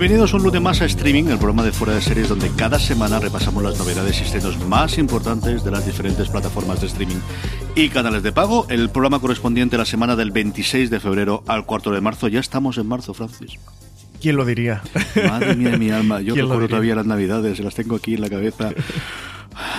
Bienvenidos un lunes más a Streaming, el programa de Fuera de Series, donde cada semana repasamos las novedades y estrenos más importantes de las diferentes plataformas de streaming y canales de pago. El programa correspondiente a la semana del 26 de febrero al 4 de marzo. Ya estamos en marzo, Francis. ¿Quién lo diría? Madre mía de mi alma. Yo recuerdo todavía las navidades, las tengo aquí en la cabeza.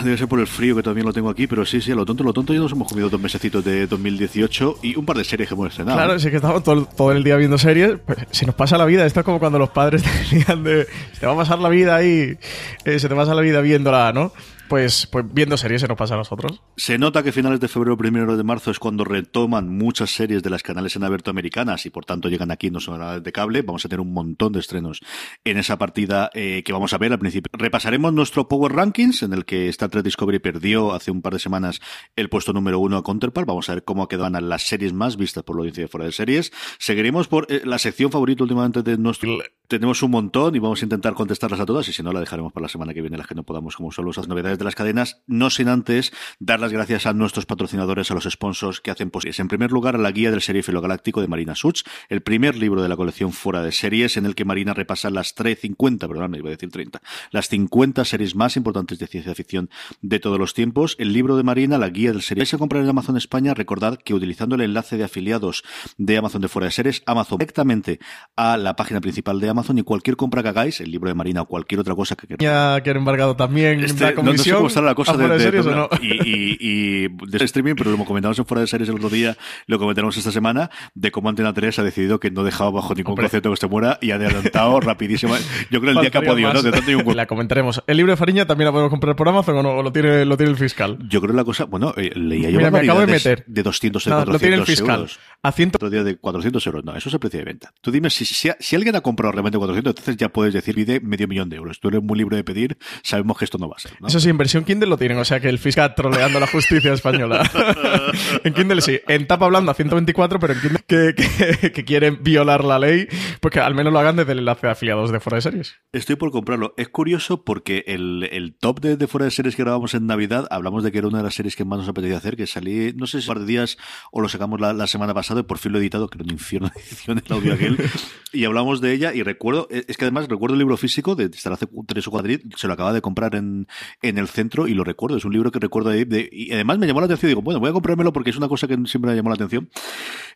Debe ser por el frío que también lo tengo aquí, pero sí, sí, a lo tonto, lo tonto, ya nos hemos comido dos mesecitos de 2018 y un par de series que hemos estrenado. Claro, sí que estamos todo, el día viendo series, pues, se nos pasa la vida. Esto es como cuando los padres te decían de, te va a pasar la vida ahí, eh, se te pasa la vida viéndola, ¿no? Pues, pues viendo series se nos pasa a nosotros. Se nota que finales de febrero, primero de marzo es cuando retoman muchas series de las canales en abierto americanas y por tanto llegan aquí no solo de cable. Vamos a tener un montón de estrenos en esa partida eh, que vamos a ver al principio. Repasaremos nuestro Power Rankings en el que Star Trek Discovery perdió hace un par de semanas el puesto número uno a Counterpart. Vamos a ver cómo quedan las series más vistas por la audiencia de fuera de series. Seguiremos por eh, la sección favorita últimamente de nuestro... Tenemos un montón y vamos a intentar contestarlas a todas y si no la dejaremos para la semana que viene las que no podamos como solo esas novedades de las cadenas, no sin antes dar las gracias a nuestros patrocinadores, a los sponsors que hacen posibles. En primer lugar, a la guía del serie galáctico de Marina Such, el primer libro de la colección fuera de series en el que Marina repasa las 50, perdón, me iba a decir 30, las 50 series más importantes de ciencia ficción de todos los tiempos. El libro de Marina, la guía del serie. Si comprar en Amazon España, recordad que utilizando el enlace de afiliados de Amazon de fuera de series, Amazon directamente a la página principal de Amazon y cualquier compra que hagáis, el libro de Marina o cualquier otra cosa que queráis. Ya que han embargado también este, la comisión. No, sé cómo está la cosa de, series, o no? y, y, y, de streaming, pero lo comentamos en fuera de series el otro día, lo comentaremos esta semana, de cómo Antena 3 ha decidido que no dejaba bajo ningún concepto que se muera y ha adelantado rapidísimo. Yo creo el día que ha podido, ¿no? De tanto y un... La comentaremos. ¿El libro de Fariña también la podemos comprar por Amazon o no? ¿O lo tiene, lo tiene el fiscal? Yo creo la cosa, bueno, eh, leía yo Mira, me acabo de meter. De 200 de no, 400 lo tiene el fiscal. euros. A ciento... Otro día de 400 euros. No, eso es el precio de venta. Tú dime, si, si, si alguien ha comprado realmente 400, entonces ya puedes decir, pide medio millón de euros. Tú eres muy libre de pedir, sabemos que esto no va a ser. ¿no? Eso sí, en versión Kindle lo tienen, o sea que el fiscal troleando la justicia española. en Kindle sí, en tapa hablando a 124, pero en Kindle que, que, que, quieren violar la ley, pues que al menos lo hagan desde el enlace de afiliados de Fuera de Series. Estoy por comprarlo. Es curioso porque el, el top de, de, Fuera de Series que grabamos en Navidad, hablamos de que era una de las series que más nos apetecía hacer, que salí, no sé si un par de días o lo sacamos la, la semana pasada y por fin lo he editado, que era un infierno de edición el audio aquel, y hablamos de ella y recuerdo, es que además recuerdo el libro físico de estar hace tres o cuatro días, se lo acaba de comprar en, en el centro y lo recuerdo, es un libro que recuerdo de, de, y además me llamó la atención, digo, bueno, voy a comprármelo porque es una cosa que siempre me llamó la atención.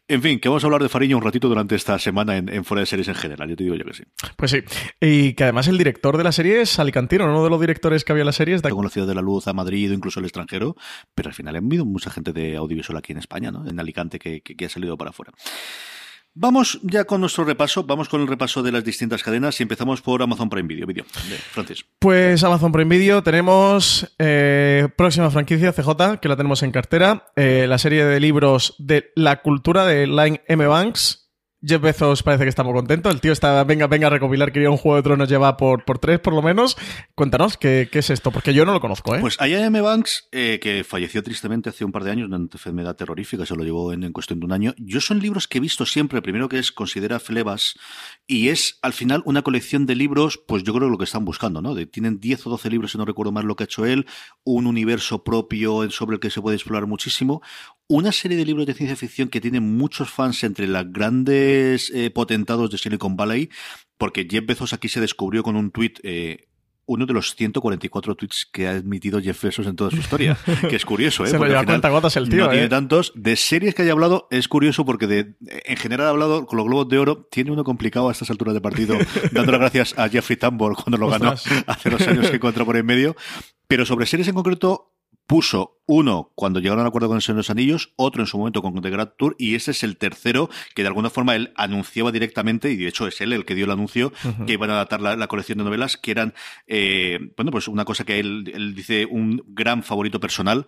En fin, que vamos a hablar de Fariña un ratito durante esta semana en, en, fuera de series en general, yo te digo yo que sí. Pues sí, y que además el director de la serie es Alicantino, uno de los directores que había en la serie es de... La Ciudad de la Luz, a Madrid, incluso al extranjero, pero al final ha habido mucha gente de audiovisual aquí en España, ¿no? En Alicante que, que, que ha salido para afuera. Vamos ya con nuestro repaso, vamos con el repaso de las distintas cadenas y empezamos por Amazon Prime Video. Video, de Francis. Pues Amazon Prime Video tenemos eh, próxima franquicia CJ, que la tenemos en cartera, eh, la serie de libros de la cultura de Line M. Banks. Jeff Bezos parece que está muy contento. El tío está, venga, venga a recopilar, quería un juego de tronos, lleva por, por tres por lo menos. Cuéntanos, ¿qué, ¿qué, es esto? Porque yo no lo conozco, ¿eh? Pues I.M. Banks, eh, que falleció tristemente hace un par de años, una enfermedad terrorífica, se lo llevó en, cuestión de un año. Yo son libros que he visto siempre, primero que es Considera Flebas, y es al final una colección de libros, pues yo creo lo que están buscando, ¿no? De, tienen 10 o 12 libros, si no recuerdo mal lo que ha hecho él, un universo propio sobre el que se puede explorar muchísimo, una serie de libros de ciencia ficción que tienen muchos fans entre los grandes eh, potentados de Silicon Valley, porque Jeff Bezos aquí se descubrió con un tuit. Eh, uno de los 144 tweets que ha admitido Jeff Bezos en toda su historia, que es curioso, ¿eh? Se lo lleva cuenta gotas el tío, No ¿eh? tiene tantos. De series que haya hablado, es curioso porque de, en general ha hablado con los Globos de Oro, tiene uno complicado a estas alturas de partido, dando las gracias a Jeffrey Tambor cuando lo ganó hace dos años que encontró por en medio. Pero sobre series en concreto, puso uno cuando llegaron al acuerdo con el Señor de los Anillos, otro en su momento con The Grand Tour, y ese es el tercero que de alguna forma él anunciaba directamente, y de hecho es él el que dio el anuncio, uh -huh. que iban a adaptar la, la, colección de novelas, que eran, eh, bueno, pues una cosa que él, él dice un gran favorito personal.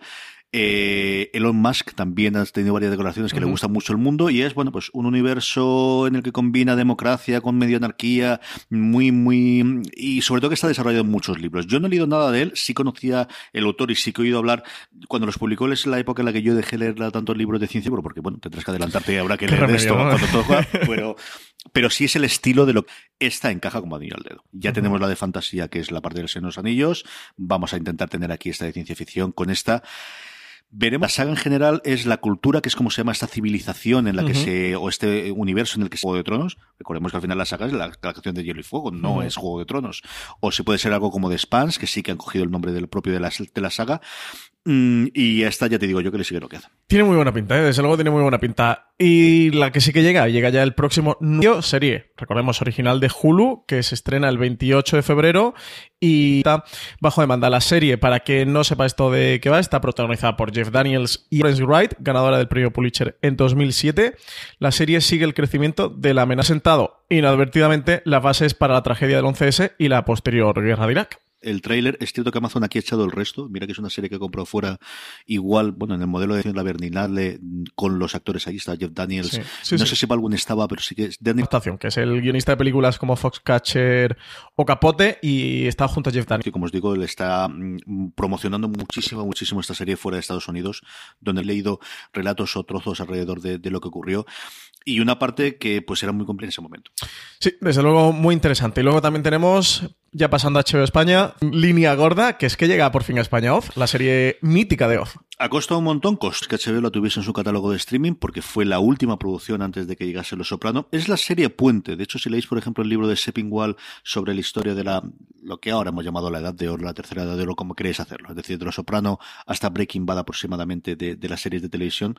Eh, Elon Musk también ha tenido varias declaraciones que le gusta mucho el mundo y es, bueno, pues un universo en el que combina democracia con medio anarquía, muy, muy... y sobre todo que está desarrollado en muchos libros. Yo no he leído nada de él, sí conocía el autor y sí que he oído hablar, cuando los publicó es la época en la que yo dejé leer tantos libros de ciencia, porque bueno, tendrás que adelantarte y habrá que leer esto cuando todo pero, pero sí es el estilo de lo que esta encaja como anillo al dedo. Ya tenemos la de fantasía, que es la parte de los Anillos, vamos a intentar tener aquí esta de ciencia ficción con esta Veremos. La saga en general es la cultura, que es como se llama esta civilización en la que se, o este universo en el que se Juego de Tronos. Recordemos que al final la saga es la, creación de Hielo y Fuego, no es Juego de Tronos. O se puede ser algo como de Spans, que sí que han cogido el nombre del propio de la, de la saga. Mm, y esta ya te digo yo que le sigue lo que hace. Tiene muy buena pinta, ¿eh? desde luego tiene muy buena pinta. Y la que sí que llega, llega ya el próximo serie, recordemos, original de Hulu, que se estrena el 28 de febrero y está bajo demanda. La serie, para que no sepa esto de qué va, está protagonizada por Jeff Daniels y Lawrence Wright, ganadora del premio Pulitzer en 2007. La serie sigue el crecimiento de la amenaza sentado inadvertidamente las bases para la tragedia del 11S y la posterior guerra de Irak el tráiler, es cierto que Amazon aquí ha echado el resto. Mira que es una serie que he comprado fuera igual, bueno, en el modelo de la Berninale con los actores ahí está Jeff Daniels. no sé si algún estaba, pero sí que es Daniel... que es el guionista de películas como Foxcatcher o Capote y está junto a Jeff Daniels. Sí, como os digo, él está mm, promocionando muchísimo, muchísimo esta serie fuera de Estados Unidos, donde he leído relatos o trozos alrededor de, de lo que ocurrió y una parte que pues era muy compleja en ese momento. Sí, desde luego muy interesante. Y luego también tenemos, ya pasando a HBO España, Línea Gorda, que es que llega por fin a España Oz, la serie mítica de Oz. Ha costado un montón que HBO lo tuviese en su catálogo de streaming porque fue la última producción antes de que llegase Los Soprano. Es la serie puente. De hecho, si leéis, por ejemplo, el libro de Seppingwall sobre la historia de la lo que ahora hemos llamado la edad de oro, la tercera edad de oro, como queréis hacerlo, es decir, de Los Soprano hasta Breaking Bad aproximadamente de, de las series de televisión,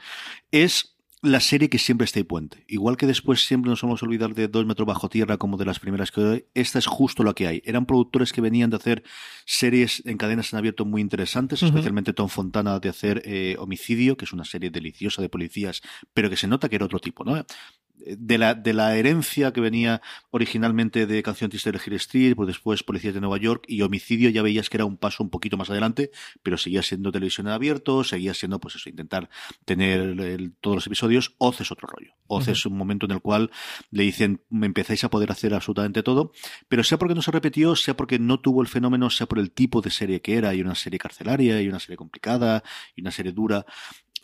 es la serie que siempre está ahí puente. Igual que después siempre nos vamos a olvidar de Dos metros bajo tierra como de las primeras que hoy, esta es justo lo que hay. Eran productores que venían de hacer series en cadenas en abierto muy interesantes, especialmente Tom Fontana de hacer eh, Homicidio, que es una serie deliciosa de policías, pero que se nota que era otro tipo, ¿no? De la, de la herencia que venía originalmente de Canción Triste de Hill Street, pues después Policías de Nueva York y Homicidio, ya veías que era un paso un poquito más adelante, pero seguía siendo televisión en abierto, seguía siendo, pues eso, intentar tener todos los episodios. Oz es otro rollo. Oz es un momento en el cual le dicen, me empezáis a poder hacer absolutamente todo, pero sea porque no se repitió, sea porque no tuvo el fenómeno, sea por el tipo de serie que era, y una serie carcelaria, y una serie complicada, y una serie dura,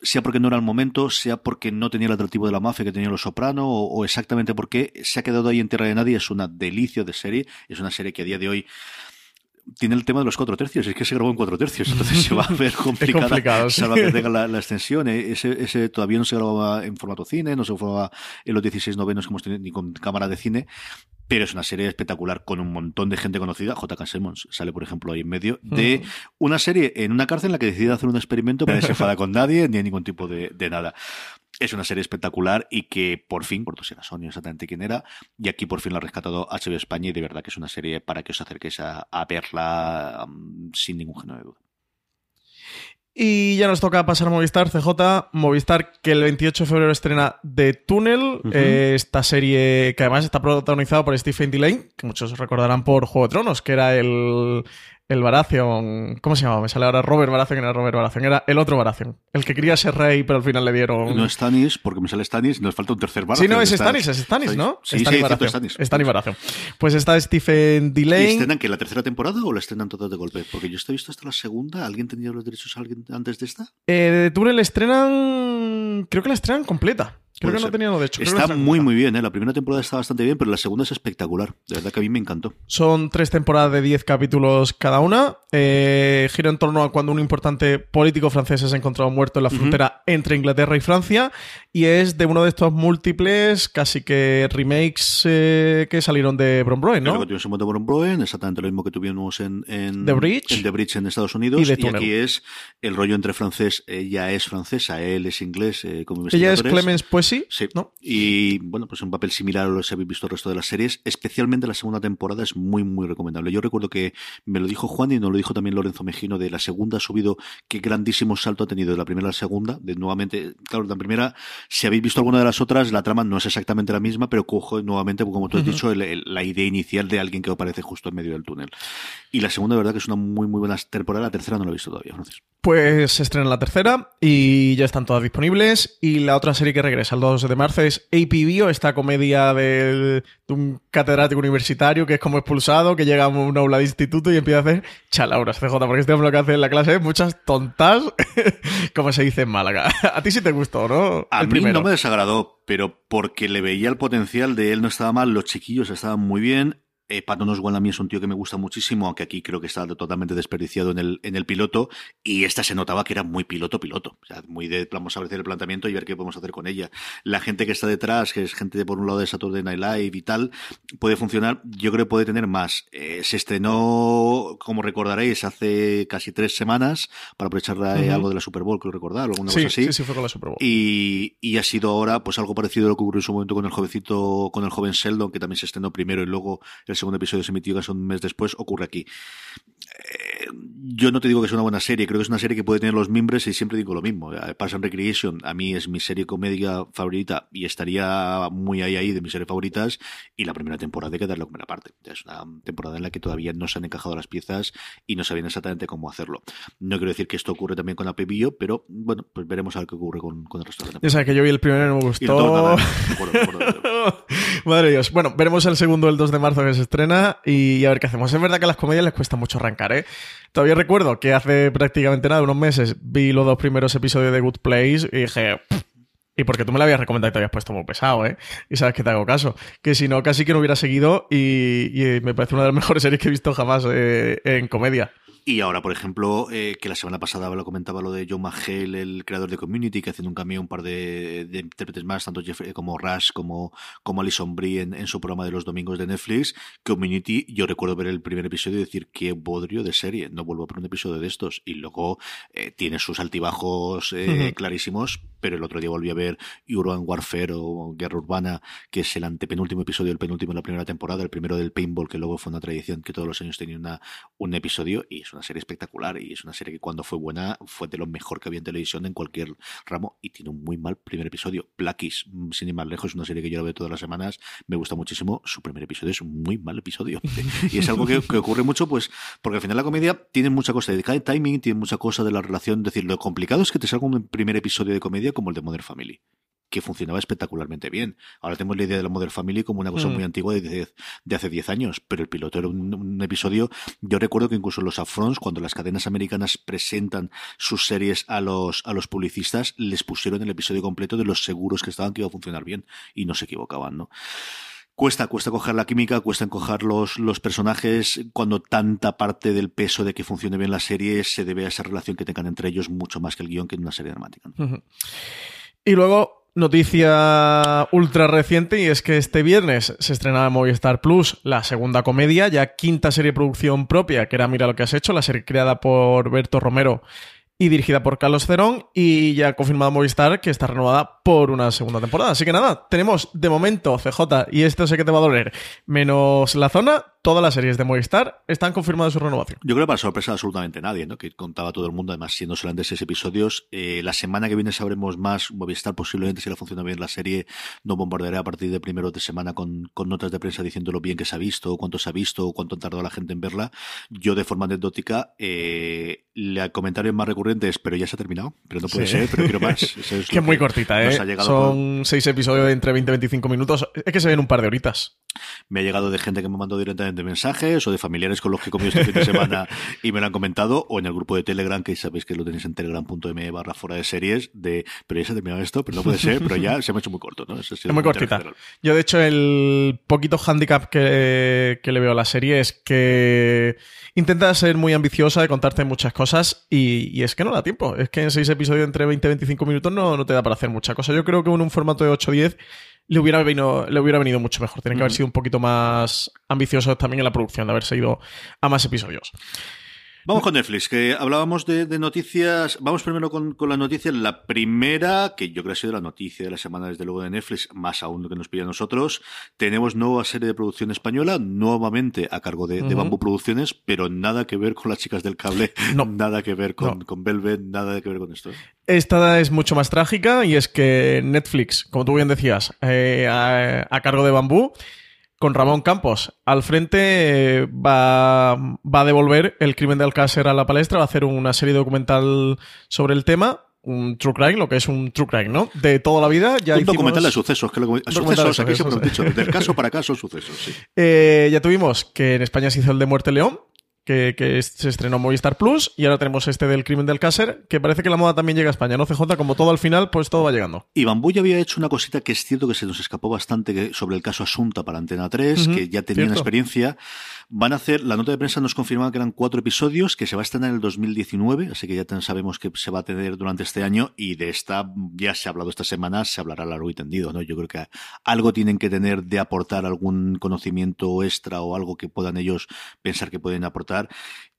sea porque no era el momento, sea porque no tenía el atractivo de la mafia que tenía Los Soprano, o, o exactamente porque se ha quedado ahí en tierra de nadie. Es una delicia de serie, es una serie que a día de hoy tiene el tema de los cuatro tercios, es que se grabó en cuatro tercios, entonces se va a ver complicada, que tenga la, extensión. Eh, ese, ese, todavía no se grababa en formato cine, no se grababa en los 16 novenos que hemos tenido, ni con cámara de cine, pero es una serie espectacular con un montón de gente conocida. J.K. Simmons sale, por ejemplo, ahí en medio de una serie en una cárcel en la que decide hacer un experimento, pero no se enfada con nadie ni hay ningún tipo de, nada. Es una serie espectacular y que por fin, por si era Sony exactamente quién era, y aquí por fin la ha rescatado HBO España y de verdad que es una serie para que os acerquéis a, verla um, sin ningún género de duda. Y ya nos toca pasar a Movistar, CJ. Movistar, que el 28 de febrero estrena The Tunnel, eh, esta serie que además está protagonizada por Stephen Delane, que muchos recordarán por Juego de Tronos, que era el, el Baratheon. ¿Cómo se llamaba? Me sale ahora Robert Baratheon, era Robert Baratheon. Era el otro Baratheon. El que quería ser rey, pero al final le dieron. No es Stannis, porque me sale Stannis, nos falta un tercer Baratheon. Sí, no, es Stannis, es Stannis, ¿no? Sí, sí, Baratheon. Stannis. Stannis Baratheon. Pues está Stephen Delane. ¿Y estrenan que la tercera temporada o la estrenan todas de golpe? Porque yo estoy visto hasta la segunda. ¿Alguien tenía los derechos antes de esta? Eh, Túnel estrenan. Creo que la estrenan completa. Creo que no tenía lo de hecho. Está muy, muy bien. ¿eh? La primera temporada está bastante bien, pero la segunda es espectacular. De verdad que a mí me encantó. Son tres temporadas de diez capítulos cada una. Eh, gira en torno a cuando un importante político francés es encontrado muerto en la frontera entre Inglaterra y Francia. Y es de uno de estos múltiples, casi que remakes eh, que salieron de Bron Broen, ¿no? que tuvimos de Bron Broen, exactamente lo mismo que tuvimos en, en, The Bridge. en The Bridge en Estados Unidos. Y, aquí es el rollo entre francés. Ella es francesa, él es inglés. Eh, como Ella es Clemens Poissy. Sí. ¿no? Y bueno, pues un papel similar a lo que habéis visto el resto de las series. Especialmente la segunda temporada es muy, muy recomendable. Yo recuerdo que me lo dijo Juan y nos lo dijo también Lorenzo Mejino de la segunda ha subido qué grandísimo salto ha tenido de la primera a la segunda. De nuevamente, claro, la primera si habéis visto alguna de las otras, la trama no es exactamente la misma, pero cojo nuevamente, como tú has dicho, la idea inicial de alguien que aparece justo en medio del túnel. Y la segunda, verdad, que es una muy, muy buena temporada. La tercera no la he visto todavía, Francis. Pues se estrena la tercera y ya están todas disponibles. Y la otra serie que regresa el 2 de marzo es AP Bio, esta comedia de, de un catedrático universitario que es como expulsado, que llega a un aula de instituto y empieza a hacer chalauras, CJ, porque este hombre lo que hace en la clase es muchas tontas, como se dice en Málaga. A ti sí te gustó, ¿no? A El mí primero. no me desagradó, pero porque le veía el potencial de él no estaba mal, los chiquillos estaban muy bien. Eh, Patton Oswalt a mí es un tío que me gusta muchísimo, aunque aquí creo que está totalmente desperdiciado en el, en el piloto, y esta se notaba que era muy piloto-piloto, o sea, muy de vamos a ver el planteamiento y ver qué podemos hacer con ella. La gente que está detrás, que es gente de por un lado de Saturday Night Live y tal, puede funcionar, yo creo que puede tener más. Eh, se estrenó, como recordaréis, hace casi tres semanas, para aprovechar eh, Ujú. algo de la Super Bowl, creo recordar, alguna Sí, cosa así. sí, sí, fue con la Super Bowl. Y, y ha sido ahora pues algo parecido a lo que ocurrió en su momento con el jovencito, con el joven Sheldon, que también se estrenó primero y luego el segundo episodio se emitió casi un mes después, ocurre aquí. Eh, yo no te digo que es una buena serie, creo que es una serie que puede tener los mimbres y siempre digo lo mismo. Eh, Parks and Recreation a mí es mi serie comedia favorita y estaría muy ahí ahí de mis series favoritas y la primera temporada hay que darle la primera parte. Es una temporada en la que todavía no se han encajado las piezas y no sabían exactamente cómo hacerlo. No quiero decir que esto ocurre también con Apebillo, pero bueno, pues veremos a ver qué ocurre con, con el resto de la temporada. Ya sabes que yo vi el primero y no me Y el todo, gustó. nada, de de de. Madre de Dios. Bueno, veremos el segundo el 2 de marzo que se estrena y a ver qué hacemos. Es verdad que a las comedias les cuesta mucho arrancar, ¿eh? Todavía recuerdo que hace prácticamente nada, unos meses, vi los dos primeros episodios de Good Place y dije... Y porque tú me lo habías recomendado y te habías puesto muy pesado, ¿eh? Y sabes que te hago caso. Que si no, casi que no hubiera seguido y, y me parece una de las mejores series que he visto jamás eh, en comedia. Y ahora, por ejemplo, eh, que la semana pasada lo comentaba lo de John McHale, el creador de Community, que haciendo un cameo un par de, de intérpretes más, tanto Jeffrey como Rush como, como Alison Brie en, en su programa de los domingos de Netflix. Community, yo recuerdo ver el primer episodio y decir qué bodrio de serie, no vuelvo a ver un episodio de estos. Y luego eh, tiene sus altibajos eh, clarísimos, pero el otro día volví a ver Urban Warfare o Guerra Urbana, que es el antepenúltimo episodio, el penúltimo de la primera temporada, el primero del Paintball, que luego fue una tradición que todos los años tenía una, un episodio y es una serie espectacular y es una serie que cuando fue buena fue de lo mejor que había en televisión en cualquier ramo y tiene un muy mal primer episodio. Blackies, mm, sin ir más lejos, es una serie que yo la veo todas las semanas, me gusta muchísimo, su primer episodio es un muy mal episodio y es algo que, que ocurre mucho pues porque al final la comedia tiene mucha cosa de timing, tiene mucha cosa de la relación, es decir, lo complicado es que te salga un primer episodio de comedia como el de Modern Family que funcionaba espectacularmente bien. Ahora tenemos la idea de la Modern Family como una cosa Mm. muy antigua de, de- de hace 10 años, pero el piloto era un, un episodio. Yo recuerdo que incluso los upfronts, cuando las cadenas americanas presentan sus series a los, a los publicistas, les pusieron el episodio completo de los seguros que estaban que iba a funcionar bien y no se equivocaban, ¿no? Cuesta, cuesta coger la química, cuesta encoger los, los personajes, cuando tanta parte del peso de que funcione bien la serie se debe a esa relación que tengan entre ellos mucho más que el guion que en una serie dramática. Y luego, noticia ultra reciente, y es que este viernes se estrenaba en Movistar Plus la segunda comedia, ya quinta serie de producción propia, que era Mira lo que has hecho, la serie creada por Berto Romero y dirigida por Carlos Cerón, y ya ha confirmado Movistar que está renovada por una segunda temporada. Así que nada, tenemos de momento CJ, y esto sé que te va a doler, menos la zona, todas las series de Movistar están confirmadas su renovación. Yo creo que para sorpresa absolutamente nadie, ¿no? Que contaba todo el mundo, además siendo solamente seis episodios. Eh, la semana que viene sabremos más. Movistar posiblemente, si le funciona bien la serie, no bombardeará a partir de primeros de semana con, con notas de prensa diciendo lo bien que se ha visto, cuánto se ha visto, cuánto ha tardado la gente en verla. Yo, de forma anecdótica, eh, el comentario más recurrente es, pero ya se ha terminado, pero no puede Sí. ser, pero quiero más. Eso es Que es muy cortita, ¿eh? ha por- Son seis episodios de entre 20 y 25 minutos. Es que se ven un par de horitas. Me ha llegado de gente que me mandó directamente mensajes o de familiares con los que he comido este fin de semana y me lo han comentado o en el grupo de Telegram que sabéis que lo tenéis en telegram.me barra fuera de series de pero ya se ha terminado esto, pero no puede ser, pero ya se me ha hecho muy corto, ¿no? Ese ha sido Es muy cortita. general. Yo, de hecho, el poquito handicap que, que le veo a la serie es que intenta ser muy ambiciosa de contarte muchas cosas y, y es que no da tiempo. Es que en seis episodios entre 20 y 25 minutos no, no te da para hacer mucha cosa. Yo creo que en un formato de 8-10 le hubiera, venido, le hubiera venido mucho mejor. Tienen que haber sido un poquito más ambiciosos también en la producción, de haberse ido a más episodios. Vamos con Netflix, que hablábamos de, de noticias. Vamos primero con, con las noticias. La primera, que yo creo que ha sido la noticia de la semana, desde luego, de Netflix, más aún lo que nos pilla a nosotros. Tenemos nueva serie de producción española, nuevamente a cargo de, de Ujú. Bambú Producciones, pero nada que ver con las chicas del cable, No. nada que ver con, No. con Velvet, nada que ver con esto. ¿eh? Esta es mucho más trágica y es que Netflix, como tú bien decías, eh, a, a cargo de Bambú, con Ramón Campos al frente, eh, va, va a devolver el crimen de Alcácer a la palestra, va a hacer una serie documental sobre el tema un true crime, lo que es un true crime, ¿no? De toda la vida. Ya un hicimos... documental de sucesos, que lo, sucesos, aquí siempre sucesos, hemos dicho, del caso para caso, sucesos, sí. Eh, ya tuvimos que en España se hizo el de Muerte León, que, que, se estrenó Movistar Plus, y ahora tenemos este del crimen del Cácer, que parece que la moda también llega a España, ¿no? CJ, como todo al final, pues todo va llegando. Y Bambú ya había hecho una cosita que es cierto que se nos escapó bastante sobre el caso Asunta para Antena 3, uh -huh, que ya tenían cierto. experiencia. Van a hacer, la nota de prensa nos confirmaba que eran cuatro episodios, que se va a estrenar en el 2019, así que ya sabemos que se va a tener durante este año, y de esta ya se ha hablado esta semana, se hablará largo y tendido, ¿no? Yo creo que algo tienen que tener de aportar algún conocimiento extra o algo que puedan ellos pensar que pueden aportar.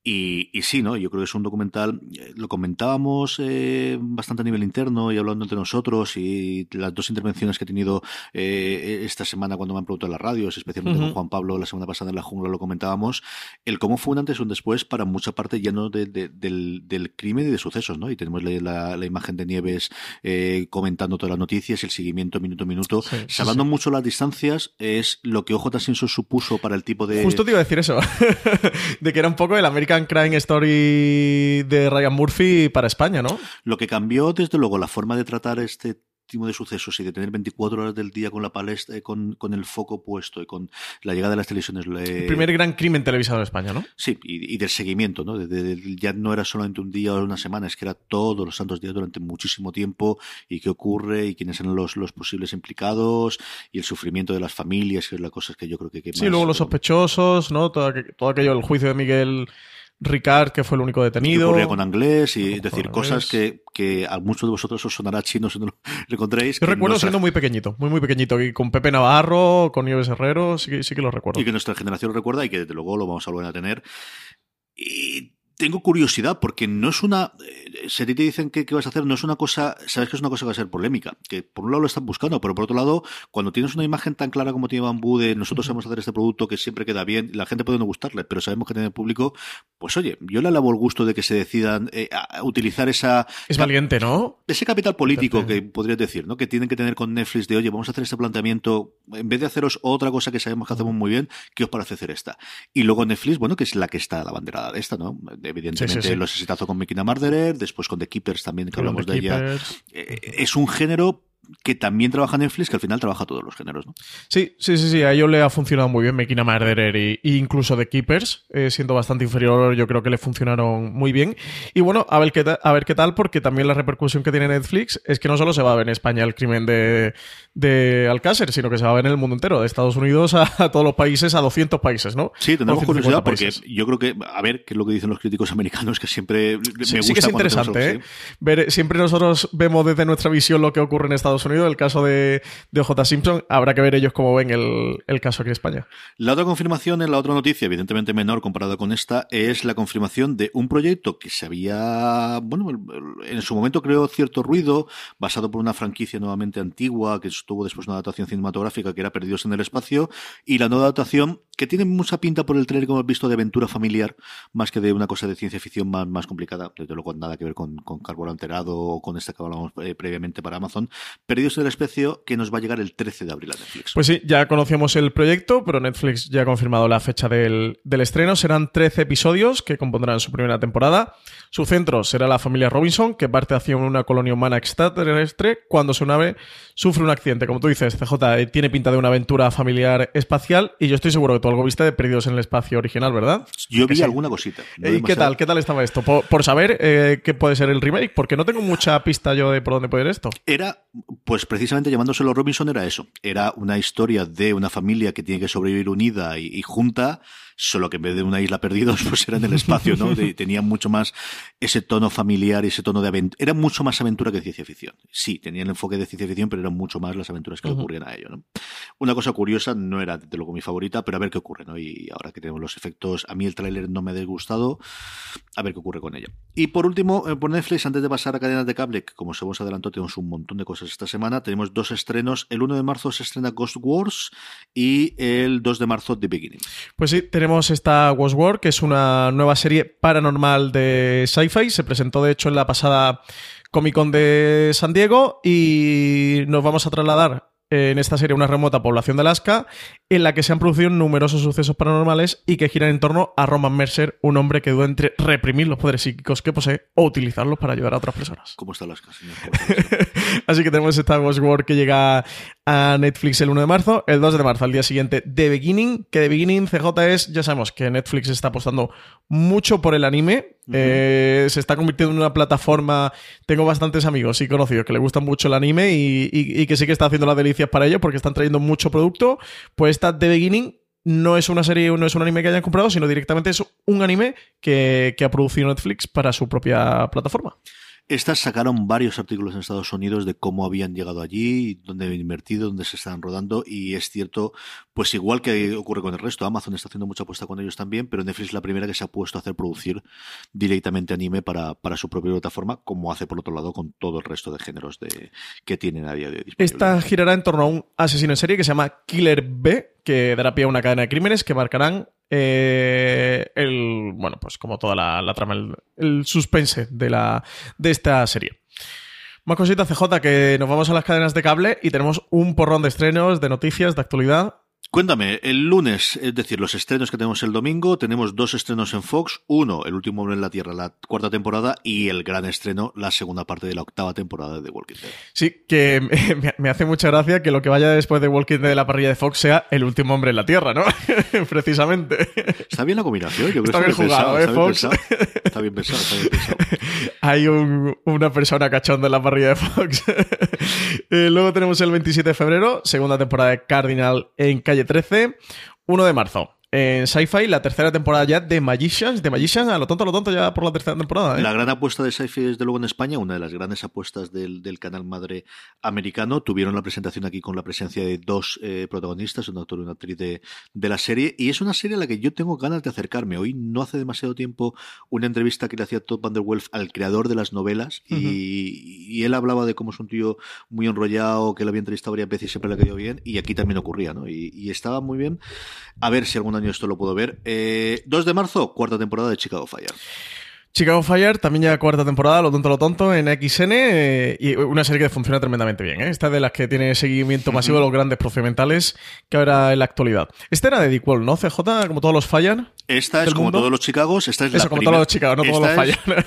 Y, y, sí, ¿no? Yo creo que es un documental, eh, lo comentábamos eh, bastante a nivel interno y hablando entre nosotros y las dos intervenciones que he tenido eh, esta semana cuando me han preguntado en las radios, especialmente uh -huh. con Juan Pablo la semana pasada en la jungla lo comentábamos, el cómo fue un antes y un después para mucha parte ya no de, de, del, del, crimen y de sucesos, ¿no? Y tenemos la, la, imagen de Nieves eh, comentando todas las noticias, el seguimiento minuto a minuto, sí, salvando sí, sí. mucho las distancias, es lo que OJ Simpson supuso para el tipo de... Justo te iba a decir eso, de que era un poco el American Crime Story de Ryan Murphy para España, ¿no? Lo que cambió, desde luego, la forma de tratar este tipo de sucesos y de tener 24 horas del día con la palestra, con, con el foco puesto y con la llegada de las televisiones. Le... El primer gran crimen televisado en España, ¿no? Sí, y, y del seguimiento, ¿no? De, ya no era solamente un día o una semana, es que era todos los santos días durante muchísimo tiempo y qué ocurre y quiénes eran los, los posibles implicados y el sufrimiento de las familias, que es la cosa que yo creo que... que sí, más, luego los sospechosos, ¿no? Todo, todo aquello, el juicio de Miguel Ricard, que fue el único detenido. Que ocurría con inglés y es decir, cosas que, que a muchos de vosotros os sonará chino si no lo encontréis. Yo recuerdo nuestra... siendo muy pequeñito, muy, muy pequeñito, y con Pepe Navarro, con Nieves Herrero, sí, sí que lo recuerdo. Y que nuestra generación lo recuerda y que desde luego lo vamos a volver a tener. Y tengo curiosidad porque no es una eh, si a ti te dicen que, que, vas a hacer no es una cosa sabes que es una cosa que va a ser polémica que por un lado lo están buscando pero por otro lado cuando tienes una imagen tan clara como tiene Bambú de nosotros vamos a hacer este producto que siempre queda bien la gente puede no gustarle pero sabemos que tiene público pues oye yo le alabo el gusto de que se decidan eh, a utilizar esa es valiente no ese capital político que podrías decir no que tienen que tener con Netflix de oye vamos a hacer este planteamiento en vez de haceros otra cosa que sabemos que hacemos muy bien ¿qué os parece hacer esta? y luego Netflix bueno que es la que está la banderada de esta ¿no? Evidentemente sí, sí, sí. los exitazos con Mikina Marderer, después con The Keepers también, que hablamos de ella. Eh, es un género que también trabaja Netflix, que al final trabaja todos los géneros, ¿no? Sí, sí, sí, sí. A ello le ha funcionado muy bien Mekina Murderer y, y, incluso The Keepers, eh, siendo bastante inferior, yo creo que le funcionaron muy bien. Y bueno, a ver, qué a ver qué tal, porque también la repercusión que tiene Netflix es que no solo se va a ver en España el crimen de, de Alcácer, sino que se va a ver en el mundo entero, de Estados Unidos a, a todos los países, a 200 países, ¿no? Sí, tenemos curiosidad porque yo creo que, a ver, qué es lo que dicen los críticos americanos, que siempre me sí, gusta sí que es interesante, ¿eh? Ver, siempre nosotros vemos desde nuestra visión lo que ocurre en Estados Unidos, el caso de de, OJ Simpson, habrá que ver ellos cómo ven el, caso aquí en España. La otra confirmación en la otra noticia, evidentemente menor comparada con esta, es la confirmación de un proyecto que se había, bueno, en su momento creó cierto ruido, basado por una franquicia nuevamente antigua, que tuvo después una adaptación cinematográfica que era Perdidos en el Espacio, y la nueva adaptación que tiene mucha pinta por el trailer, como hemos visto, de aventura familiar, más que de una cosa de ciencia ficción más, más complicada, desde luego nada que ver con, con Carbón Alterado o con esta que hablamos eh, previamente para Amazon. Perdidos en el Espacio que nos va a llegar el 13 de abril a Netflix. Pues sí, ya conocíamos el proyecto, pero Netflix ya ha confirmado la fecha del, del estreno. Serán 13 episodios que compondrán su primera temporada. Su centro será la familia Robinson, que parte hacia una colonia humana extraterrestre cuando su nave sufre un accidente. Como tú dices, CJ eh, tiene pinta de una aventura familiar espacial y yo estoy seguro que tú algo viste de Perdidos en el Espacio original, ¿verdad? Yo vi sí. alguna cosita. No ¿Y qué tal? ¿Qué tal estaba esto? Por, por saber eh, qué puede ser el remake, porque no tengo mucha pista yo de por dónde puede ir esto. Era, pues precisamente llamándoselo Robinson era eso. Era una historia de una familia que tiene que sobrevivir unida y, y junta solo que en vez de una isla perdidos, pues era en el espacio, ¿no? De, tenía mucho más ese tono familiar y ese tono de aventura. Era mucho más aventura que ciencia ficción. Sí, tenía el enfoque de ciencia ficción, pero eran mucho más las aventuras que uh -huh. le ocurrían a ello, ¿no? Una cosa curiosa, no era de luego mi favorita, pero a ver qué ocurre, ¿no? Y ahora que tenemos los efectos, a mí el tráiler no me ha disgustado, a ver qué ocurre con ella. Y por último, eh, por Netflix, antes de pasar a cadenas de cable, que como se os adelantó, tenemos un montón de cosas esta semana, tenemos dos estrenos. El 1 de marzo se estrena Ghost Wars y el 2 de marzo The Beginning. Pues sí, tenemos esta War, que es una nueva serie paranormal de sci-fi. Se presentó, de hecho, en la pasada Comic Con de San Diego y nos vamos a trasladar en esta serie una remota población de Alaska en la que se han producido numerosos sucesos paranormales y que giran en torno a Roman Mercer, un hombre que duda entre reprimir los poderes psíquicos que posee o utilizarlos para ayudar a otras personas. ¿Cómo está Alaska, señor? Así que tenemos Star Wars World que llega a Netflix el 1 de marzo, el 2 de marzo al día siguiente The Beginning, que The Beginning CJ es, ya sabemos que Netflix está apostando mucho por el anime, eh, se está convirtiendo en una plataforma, tengo bastantes amigos y conocidos que le gustan mucho el anime y, y- y que sí que está haciendo las delicias para ello porque están trayendo mucho producto, pues esta The Beginning no es una serie, no es un anime que hayan comprado, sino directamente es un anime que, que ha producido Netflix para su propia plataforma. Estas sacaron varios artículos en Estados Unidos de cómo habían llegado allí, dónde habían invertido, dónde se estaban rodando, y es cierto, pues igual que ocurre con el resto, Amazon está haciendo mucha apuesta con ellos también, pero Netflix es la primera que se ha puesto a hacer producir directamente anime para, para su propia plataforma, como hace por otro lado con todo el resto de géneros de, que tienen a día de hoy. Esta girará en torno a un asesino en serie que se llama Killer B, que dará pie a una cadena de crímenes que marcarán eh, el. Bueno, pues como toda la, trama, el, el suspense de, la, de esta serie. Más cositas, CJ, que nos vamos a las cadenas de cable y tenemos un porrón de estrenos, de noticias, de actualidad. Cuéntame, el lunes, es decir, los estrenos que tenemos el domingo, tenemos dos estrenos en Fox, uno, El último hombre en la Tierra, la cuarta temporada, y el gran estreno, la segunda parte de la octava temporada de The Walking Dead. Sí, que me, hace mucha gracia que lo que vaya después de Walking Dead de la parrilla de Fox sea el último hombre en la Tierra, ¿no? Precisamente. Está bien la combinación, yo creo Está que bien jugado, ¿eh, está bien Fox? pensado. Está bien pensado, está bien pensado. Hay un- una persona cachonda en la parrilla de Fox. Eh, luego tenemos el 27 de febrero, segunda temporada de Cardinal en calle 13. 1 de marzo. En Sci-Fi, la tercera temporada ya de Magicians. De Magicians, a lo tonto, a lo tonto, ya por la tercera temporada. ¿eh? La gran apuesta de Sci-Fi, desde luego, en España, una de las grandes apuestas del, del canal madre americano. Tuvieron la presentación aquí con la presencia de dos eh, protagonistas, un actor y una actriz de, de la serie. Y es una serie a la que yo tengo ganas de acercarme. Hoy, no hace demasiado tiempo, una entrevista que le hacía Todd Van Der Wolf al creador de las novelas. y, y él hablaba de cómo es un tío muy enrollado, que lo había entrevistado varias veces y siempre le ha caído bien. Y aquí también ocurría, ¿no? Y, y estaba muy bien. A ver si algún año esto lo puedo ver. Eh, 2 de marzo, cuarta temporada de Chicago Fire. Chicago Fire, también ya cuarta temporada, lo tonto, lo tonto, en XN. eh, y una serie que funciona tremendamente bien. ¿eh? Esta es de las que tiene seguimiento masivo de los grandes procedimentales que habrá en la actualidad. Esta era de Dick Wall, ¿no? CJ, como todos los fallan. Esta es como mundo. todos los Chicagos. Esta es Eso, la como primera- todos los Chicago, no todos los es fallan.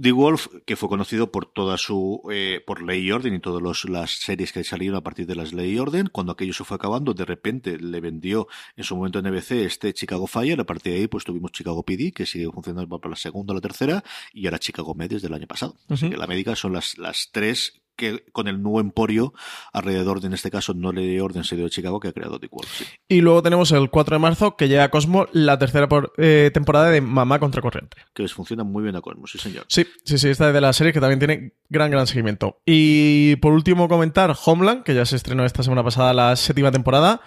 The Wolf, que fue conocido por toda su, eh, por Ley y Orden y todas los- las series que salieron a partir de las Ley y Orden. Cuando aquello se fue acabando, de repente le vendió en su momento en NBC este Chicago Fire. A partir de ahí, pues tuvimos Chicago PD, que sigue funcionando para la segunda o la tercera, y ahora Chicago Med desde el año pasado. Así que la médica son las, las tres que con el nuevo emporio alrededor de, en este caso, no Ley y Orden, se dio de Chicago, que ha creado The sí. Y luego tenemos el 4 de marzo, que llega a Cosmo, la tercera por- eh, temporada de Mamá contra Corriente. Que les funciona muy bien a Cosmos, sí señor. Sí, sí, sí, esta es de la serie que también tiene gran, gran seguimiento. Y por último comentar Homeland, que ya se estrenó esta semana pasada la séptima temporada.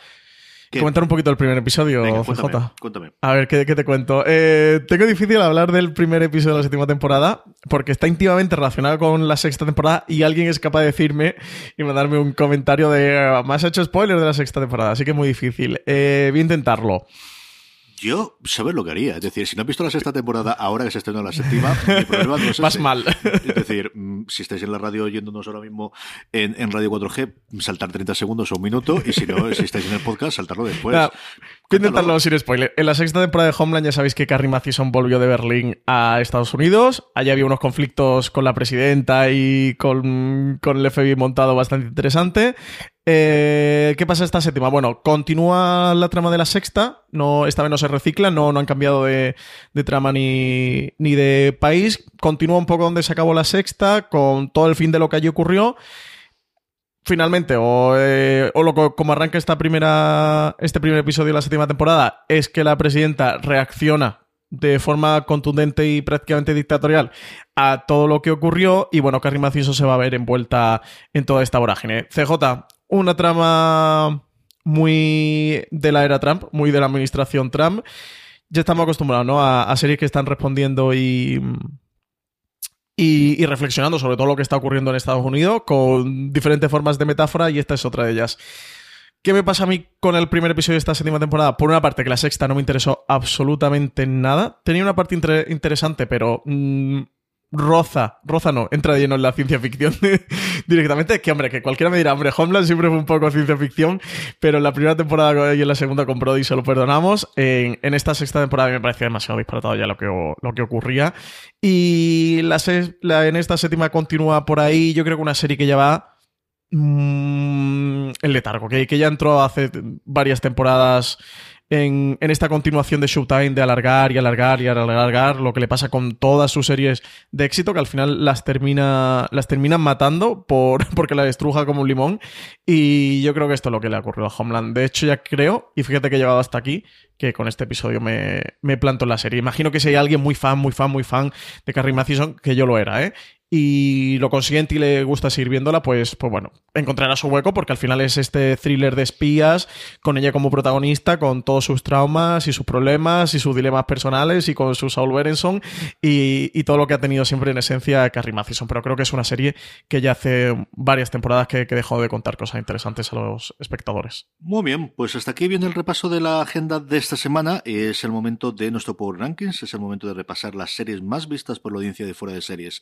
Comentar un poquito el primer episodio, Venga, CJ. cuéntame, cuéntame. A ver, ¿qué, qué te cuento? Eh, tengo difícil hablar del primer episodio de la séptima temporada porque está íntimamente relacionado con la sexta temporada y alguien es capaz de decirme y mandarme un comentario de "Ah, me has hecho spoiler de la sexta temporada, así que es muy difícil. Eh, voy a intentarlo. Yo, ¿sabes lo que haría? Es decir, si no has visto la sexta temporada ahora que se estrenó la séptima, mi problema no es Vas mal. Es decir, mm, si estáis en la radio oyéndonos ahora mismo en, en Radio 4G, saltar 30 segundos o un minuto, y si no, si estáis en el podcast, saltarlo después. Nada, voy a Cuéntalo. intentarlo sin spoiler. En la sexta temporada de Homeland ya sabéis que Carrie Mathison volvió de Berlín a Estados Unidos. Allí había unos conflictos con la presidenta y con, con el FBI montado bastante interesante. Eh, ¿Qué pasa esta séptima? Bueno, continúa la trama de la sexta. No, esta vez no se recicla, no, no han cambiado de, trama ni, ni de país. Continúa un poco donde se acabó la sexta, con todo el fin de lo que allí ocurrió finalmente, o, eh, o lo co- como arranca esta primera, este primer episodio de la séptima temporada, es que la presidenta reacciona de forma contundente y prácticamente dictatorial a todo lo que ocurrió y bueno, Carrie Mathison se va a ver envuelta en toda esta vorágine. CJ, una trama muy de la era Trump, muy de la administración Trump. Ya estamos acostumbrados ¿no? a, series que están respondiendo y, y, reflexionando sobre todo lo que está ocurriendo en Estados Unidos con diferentes formas de metáfora y esta es otra de ellas. ¿Qué me pasa a mí con el primer episodio de esta séptima temporada? Por una parte, que la sexta no me interesó absolutamente nada. Tenía una parte inter- interesante, pero mm, roza, roza no, entra lleno en la ciencia ficción directamente. Que, hombre, que cualquiera me dirá, hombre, Homeland siempre fue un poco ciencia ficción, pero en la primera temporada y en la segunda con Brody se lo perdonamos. En, esta sexta temporada me parecía demasiado disparatado ya lo que, lo que ocurría. Y la, en esta séptima continúa por ahí, yo creo que una serie que ya va mmm, en letargo, que, que ya entró hace varias temporadas en, esta continuación de Showtime de alargar y alargar y alargar lo que le pasa con todas sus series de éxito, que al final las termina las terminan matando por, porque la destruja como un limón. Y yo creo que esto es lo que le ha ocurrido a Homeland. De hecho, ya creo, y fíjate que he llegado hasta aquí, que con este episodio me, me planto en la serie. Imagino que si hay alguien muy fan, muy fan, muy fan de Carrie Mathison, que yo lo era, ¿eh? Y lo consiguiente y le gusta seguir viéndola, pues, pues bueno, encontrará su hueco porque al final es este thriller de espías con ella como protagonista, con todos sus traumas y sus problemas y sus dilemas personales y con su Saul Berenson y, y, todo lo que ha tenido siempre en esencia Carrie Mathison. Pero creo que es una serie que ya hace varias temporadas que, que dejó de contar cosas interesantes a los espectadores. Muy bien, pues hasta aquí viene el repaso de la agenda de esta semana. Es el momento de nuestro Power Rankings, es el momento de repasar las series más vistas por la audiencia de fuera de series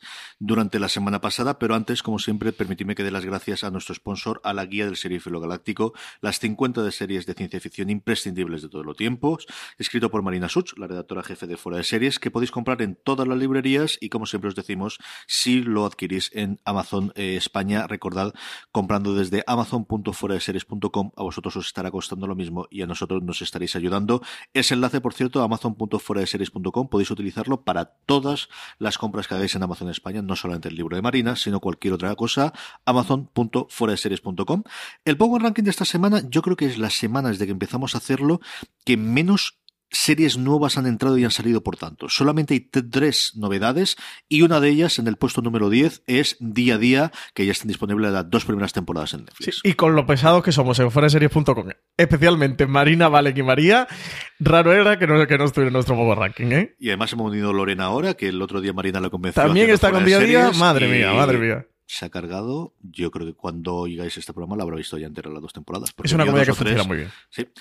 durante la semana pasada, pero antes, como siempre, permitidme que dé las gracias a nuestro sponsor, a la guía del Serifilo Galáctico, las 50 de series de ciencia ficción imprescindibles de todos los tiempos, escrito por Marina Such, la redactora jefe de Fuera de Series, que podéis comprar en todas las librerías y, como siempre os decimos, si lo adquirís en Amazon eh, España, recordad, comprando desde amazon.fueradeseries.com, a vosotros os estará costando lo mismo y a nosotros nos estaréis ayudando. Ese enlace, por cierto, amazon.fueradeseries.com, podéis utilizarlo para todas las compras que hagáis en Amazon España, no el libro de Marina, sino cualquier otra cosa, amazon.foraseries.com. El Power Ranking de esta semana, yo creo que es la semana desde que empezamos a hacerlo que menos series nuevas han entrado y han salido por tanto. Solamente hay tres novedades y una de ellas en el puesto número 10 es Día a Día, que ya están disponibles las dos primeras temporadas en Netflix. y con lo pesados que somos en foraseries.com, especialmente Marina, Valek y María, raro era que no, que no estuviera en nuestro Power Ranking, ¿eh? Y además hemos unido Lorena ahora, que el otro día Marina la convenció. También está con Día a Día, madre mía, madre mía se ha cargado. Yo creo que cuando oigáis este programa lo habrá visto ya entera las dos temporadas. Es una comedia que funciona muy bien.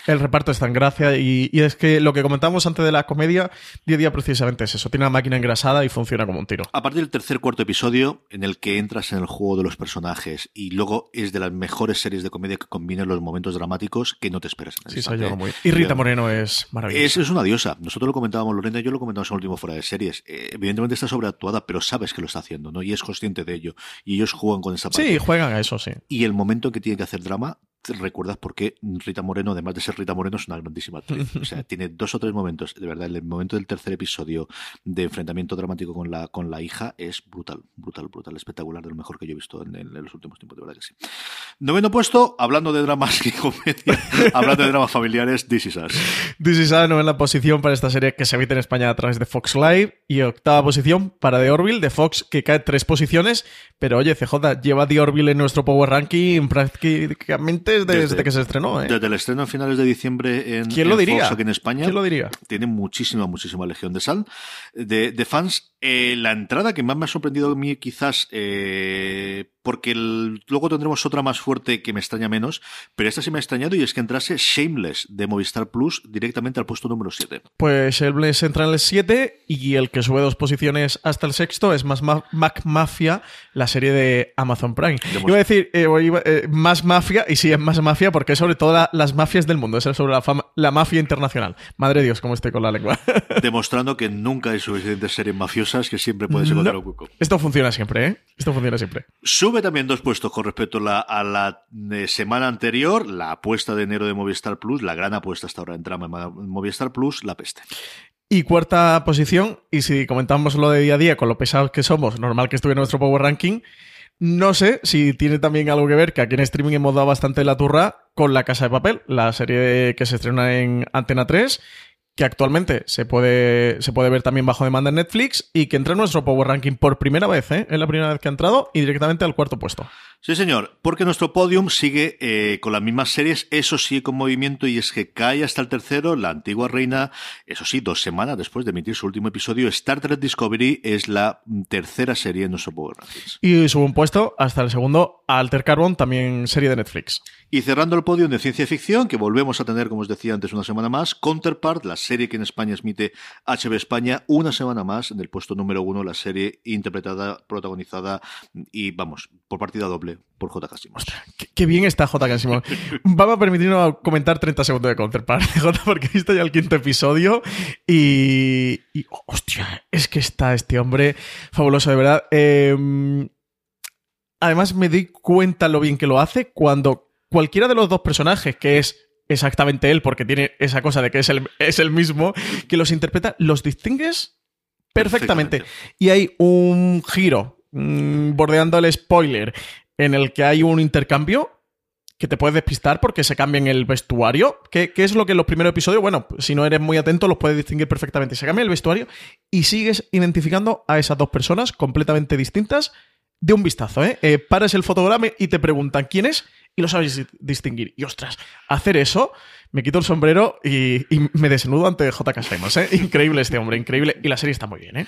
El reparto está en gracia y, es que lo que comentamos antes de la comedia, día a día precisamente es eso. Tiene una máquina engrasada y funciona como un tiro. A partir del tercer cuarto episodio, en el que entras en el juego de los personajes y luego es de las mejores series de comedia que combinan los momentos dramáticos que no te esperas. sí, se muy Y Rita Moreno es maravillosa. Es, una diosa. Nosotros lo comentábamos, Lorena y yo lo comentamos en el último fuera de series. Eh, evidentemente está sobreactuada, pero sabes que lo está haciendo, ¿no? Y es consciente de ello. Y ellos juegan con esa Sí, juegan a eso, sí. Y el momento que tiene que hacer drama, recuerdas por qué Rita Moreno, además de ser Rita Moreno, es una grandísima actriz. O sea, tiene dos o tres momentos, de verdad, el momento del tercer episodio de enfrentamiento dramático con la, con la hija es brutal, brutal, brutal, espectacular, de lo mejor que yo he visto en, los últimos tiempos, de verdad que sí. Noveno puesto, hablando de dramas y comedia, hablando de dramas familiares, This Is Us. This Is Us, novena posición para esta serie que se emite en España a través de Fox Live y octava posición para The Orville de Fox, que cae tres posiciones, pero oye, CJ, lleva The Orville en nuestro Power Ranking prácticamente desde, que se estrenó. ¿eh? Desde el estreno a finales de diciembre en, ¿Quién lo diría? Fox aquí en España. ¿Quién lo diría? Tiene muchísima, muchísima legión de sal, de, de fans. Eh, la entrada que más me ha sorprendido a mí quizás eh, porque luego tendremos otra más fuerte que me extraña menos, pero esta sí me ha extrañado y es que entrase Shameless de Movistar Plus directamente al puesto número 7. Pues Shameless entra en el 7 y el que sube dos posiciones hasta el sexto es más Mac Mafia, la serie de Amazon Prime. Iba a decir eh, más mafia, y sí, es más mafia porque es sobre todas las mafias del mundo, es sobre la, la mafia internacional. Madre Dios, cómo estoy con la lengua. Demostrando que nunca hay suficientes series mafiosas, que siempre puedes encontrar un cuco. Esto funciona siempre, ¿eh? Esto funciona siempre. Sube también dos puestos con respecto a la, eh, semana anterior, la apuesta de enero de Movistar Plus, la gran apuesta hasta ahora en trama en Movistar Plus, La Peste. Y cuarta posición, y si comentamos lo de día a día con lo pesados que somos, normal que estuviera en nuestro Power Ranking, no sé si tiene también algo que ver que aquí en streaming hemos dado bastante la turra con La Casa de Papel, la serie que se estrena en Antena 3 que actualmente se puede, se puede ver también bajo demanda en Netflix y que entra en nuestro Power Ranking por primera vez, ¿eh? Es la primera vez que ha entrado y directamente al cuarto puesto. Sí, señor, porque nuestro podium sigue eh, con las mismas series, eso sí, con movimiento, y es que cae hasta el tercero, la antigua reina, eso sí, dos semanas después de emitir su último episodio, Star Trek Discovery es la tercera serie en nuestro Power Rankings. Y sube un puesto hasta el segundo Alter Carbon, también serie de Netflix. Y cerrando el podio de ciencia ficción, que volvemos a tener, como os decía antes, una semana más, Counterpart, la serie que en España emite HB España, una semana más en el puesto número uno, la serie interpretada, protagonizada y, vamos, por partida doble por J. Casimos. Qué, bien está J. Casimos. Vamos a permitirnos comentar 30 segundos de Counterpart, J, porque he visto ya el quinto episodio y, y hostia, es que está este hombre fabuloso, de verdad. Eh, además me di cuenta lo bien que lo hace cuando cualquiera de los dos personajes, que es exactamente él, porque tiene esa cosa de que es el, es el mismo, que los interpreta, los distingues perfectamente. Y hay un giro, mm, bordeando el spoiler, en el que hay un intercambio que te puedes despistar porque se cambia en el vestuario. ¿Qué, es lo que en los primeros episodios, bueno, si no eres muy atento, los puedes distinguir perfectamente. Se cambia el vestuario y sigues identificando a esas dos personas completamente distintas de un vistazo, ¿eh? ¿eh? Paras el fotograma y te preguntan quién es y lo sabes distinguir. Y ostras, hacer eso, me quito el sombrero y, me desnudo ante J.K. Simons, ¿eh? Increíble este hombre, increíble. Y la serie está muy bien, ¿eh?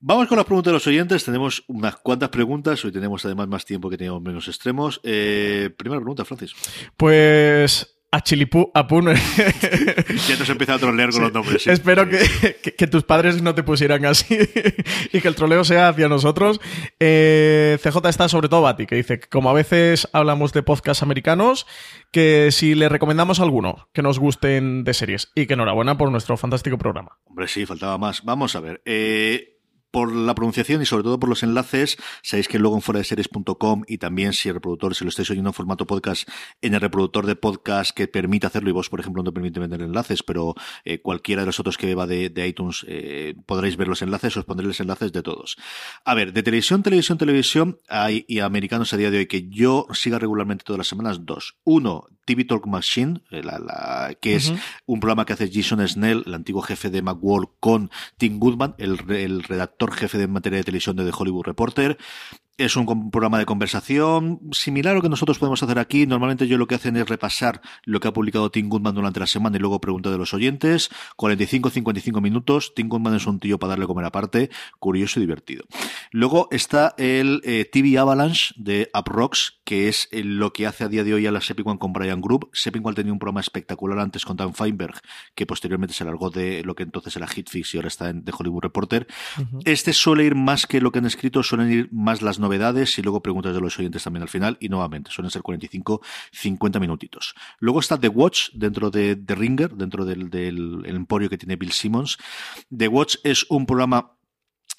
Vamos con las preguntas de los oyentes. Tenemos unas cuantas preguntas. Hoy tenemos además más tiempo que teníamos menos extremos. Eh, primera pregunta, Francis. Pues a Chilipú, a Puno. ya has empezado a trolear con los nombres. Espero que, tus padres no te pusieran así y que el troleo sea hacia nosotros. Eh, CJ está sobre todo Bati, que dice que como a veces hablamos de podcasts americanos, que si le recomendamos alguno que nos gusten de series. Y que enhorabuena por nuestro fantástico programa. Hombre, sí, faltaba más. Vamos a ver. Eh, por la pronunciación y sobre todo por los enlaces, sabéis que luego en fuera de series.com y también si el reproductor, si lo estáis oyendo en formato podcast, en el reproductor de podcast que permite hacerlo y vos, por ejemplo, no permite vender enlaces, pero eh, cualquiera de los otros que va de, iTunes eh, podréis ver los enlaces, os pondré los enlaces de todos. A ver, de televisión, televisión, televisión, hay y americanos a día de hoy que yo siga regularmente todas las semanas, dos. Uno, TV Talk Machine, eh, que es un programa que hace Jason Snell, el antiguo jefe de Macworld, con Tim Goodman, el, el redactor jefe de materia de televisión de The Hollywood Reporter. Es un programa de conversación similar a lo que nosotros podemos hacer aquí. Normalmente yo lo que hacen es repasar lo que ha publicado Tim Goodman durante la semana y luego preguntar de los oyentes. 45-55 minutos. Tim Goodman es un tío para darle comer aparte. Curioso y divertido. Luego está el eh, TV Avalanche de Uprocks, que es eh, lo que hace a día de hoy a la Sepinwall con Brian Group. Sepinwall tenía un programa espectacular antes con Dan Feinberg, que posteriormente se largó de lo que entonces era Hitfix y ahora está en The Hollywood Reporter. Este suele ir más que lo que han escrito, suelen ir más las novedades y luego preguntas de los oyentes también al final. Y nuevamente, suelen ser 45, 50 minutitos. Luego está The Watch dentro de The Ringer, dentro del, del emporio que tiene Bill Simmons. The Watch es un programa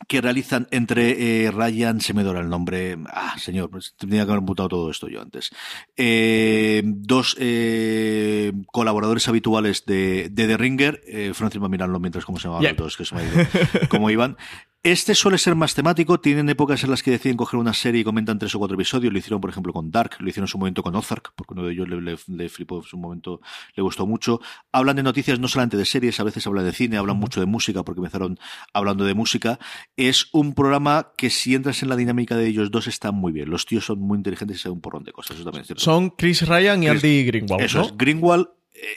que realizan entre eh, Ryan, se me dora el nombre, ah, señor, pues tendría que haber mutado todo esto yo antes, eh, dos eh, colaboradores habituales de, de The Ringer, Francis va a mirarlo mientras cómo se llamaban todos, que se me ha ido, cómo iban, este suele ser más temático, tienen épocas en las que deciden coger una serie y comentan tres o cuatro episodios, lo hicieron por ejemplo con Dark, lo hicieron en su momento con Ozark, porque uno de ellos le, flipó en su momento, le gustó mucho. Hablan de noticias no solamente de series, a veces hablan de cine, hablan mucho de música, porque empezaron hablando de música. Es un programa que si entras en la dinámica de ellos dos está muy bien. Los tíos son muy inteligentes y saben un porrón de cosas, eso también es cierto. Son Chris Ryan y Andy Greenwald. Eso es, Greenwald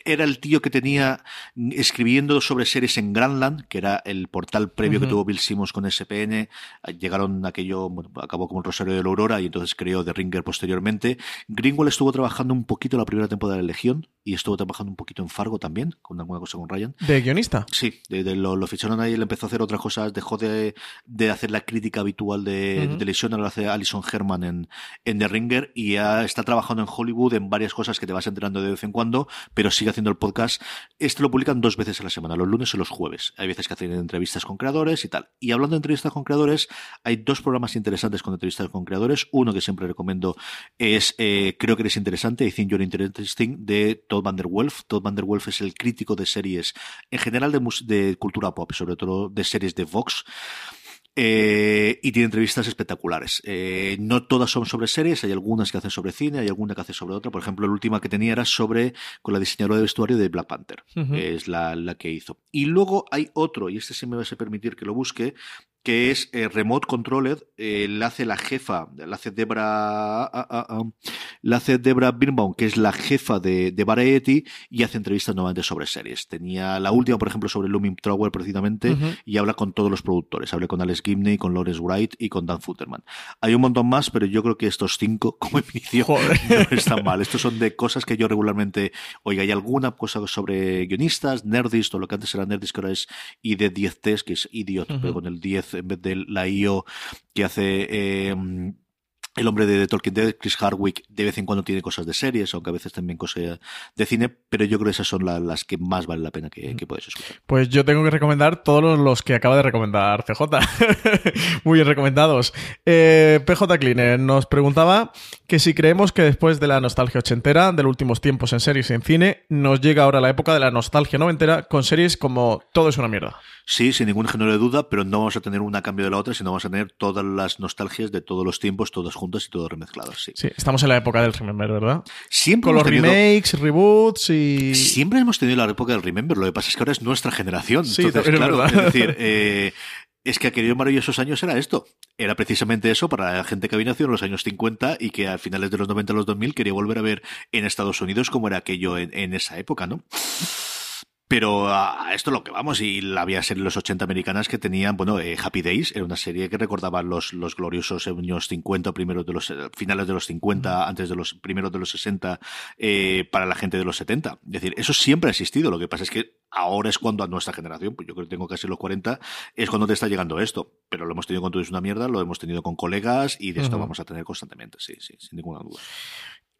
era el tío que tenía escribiendo sobre series en Granland, que era el portal previo que tuvo Bill Simmons con SPN. Llegaron aquello, acabó como el Rosario de la Aurora y entonces creó The Ringer posteriormente. Greenwald estuvo trabajando un poquito la primera temporada de la Legión y estuvo trabajando un poquito en Fargo también, con alguna cosa con Ryan. ¿De guionista? Sí, de, lo, ficharon ahí, él empezó a hacer otras cosas, dejó de, de hacer la crítica habitual de, televisión, ahora lo hace Alison Herman en, en The Ringer y ya está trabajando en Hollywood en varias cosas que te vas enterando de vez en cuando, pero sigue haciendo el podcast. Este lo publican dos veces a la semana, los lunes y los jueves. Hay veces que hacen entrevistas con creadores y tal. Y hablando de entrevistas con creadores, hay dos programas interesantes con entrevistas con creadores. Uno que siempre recomiendo es, eh, creo que es interesante, I think you're interesting, de Todd Van Der Wolf. Todd Van Der Wolf es el crítico de series, en general de, de cultura pop, sobre todo de series de Vox. Eh, y tiene entrevistas espectaculares. Eh, no todas son sobre series, hay algunas que hacen sobre cine, hay alguna que hace sobre otra. Por ejemplo, la última que tenía era sobre con la diseñadora de vestuario de Black Panther, es la, la, que hizo. Y luego hay otro, y este sí me vas a permitir que lo busque, que es eh, Remote Controlled, eh, la hace la jefa, la hace Debra, ah, ah, ah, la hace Debra Birnbaum, que es la jefa de, de Variety, y hace entrevistas nuevamente sobre series. Tenía la última, por ejemplo, sobre Looming Tower precisamente, y habla con todos los productores. Habla con Alex Gibney, con Lawrence Wright y con Dan Futterman. Hay un montón más, pero yo creo que estos cinco, como inicio, no están mal. Estos son de cosas que yo regularmente, oiga, hay alguna cosa sobre guionistas, Nerdist, o lo que antes era Nerdist, que ahora es ID 10 Test, que es Idiot, pero con el 10 en vez de la IO que hace eh, el hombre de, Tolkien Dead, Chris Hardwick, de vez en cuando tiene cosas de series, aunque a veces también cosas de cine, pero yo creo que esas son las que más vale la pena que, que puedes escuchar. Pues yo tengo que recomendar todos los que acaba de recomendar CJ. Muy bien recomendados. Eh, PJ Cleaner nos preguntaba que si creemos que después de la nostalgia ochentera, de los últimos tiempos en series y en cine, nos llega ahora la época de la nostalgia noventera con series como Todo es una mierda. Sí, sin ningún género de duda, pero no vamos a tener una cambio de la otra, sino vamos a tener todas las nostalgias de todos los tiempos, todas juntas y todas remezcladas. Sí, sí estamos en la época del Remember, ¿verdad? Siempre Con los remakes, reboots y. Siempre hemos tenido la época del Remember. Lo que pasa es que ahora es nuestra generación. Sí, Entonces, claro, es decir, eh, es que aquellos maravillosos años era esto. Era precisamente eso para la gente que había nacido en los años 50 y que a finales de los 90 a los 2000 quería volver a ver en Estados Unidos cómo era aquello en, en esa época, ¿no? Pero a esto lo que vamos, y la había serie los 80 americanas que tenían, bueno, eh, Happy Days, era una serie que recordaba los, los gloriosos años 50, primeros de los, eh, finales de los 50, antes de los primeros de los 60, eh, para la gente de los 70. Es decir, eso siempre ha existido. Lo que pasa es que ahora es cuando a nuestra generación, pues yo creo que tengo casi los 40, es cuando te está llegando esto. Pero lo hemos tenido con todo es una mierda, lo hemos tenido con colegas y de esto vamos a tener constantemente, sí, sí, sin ninguna duda.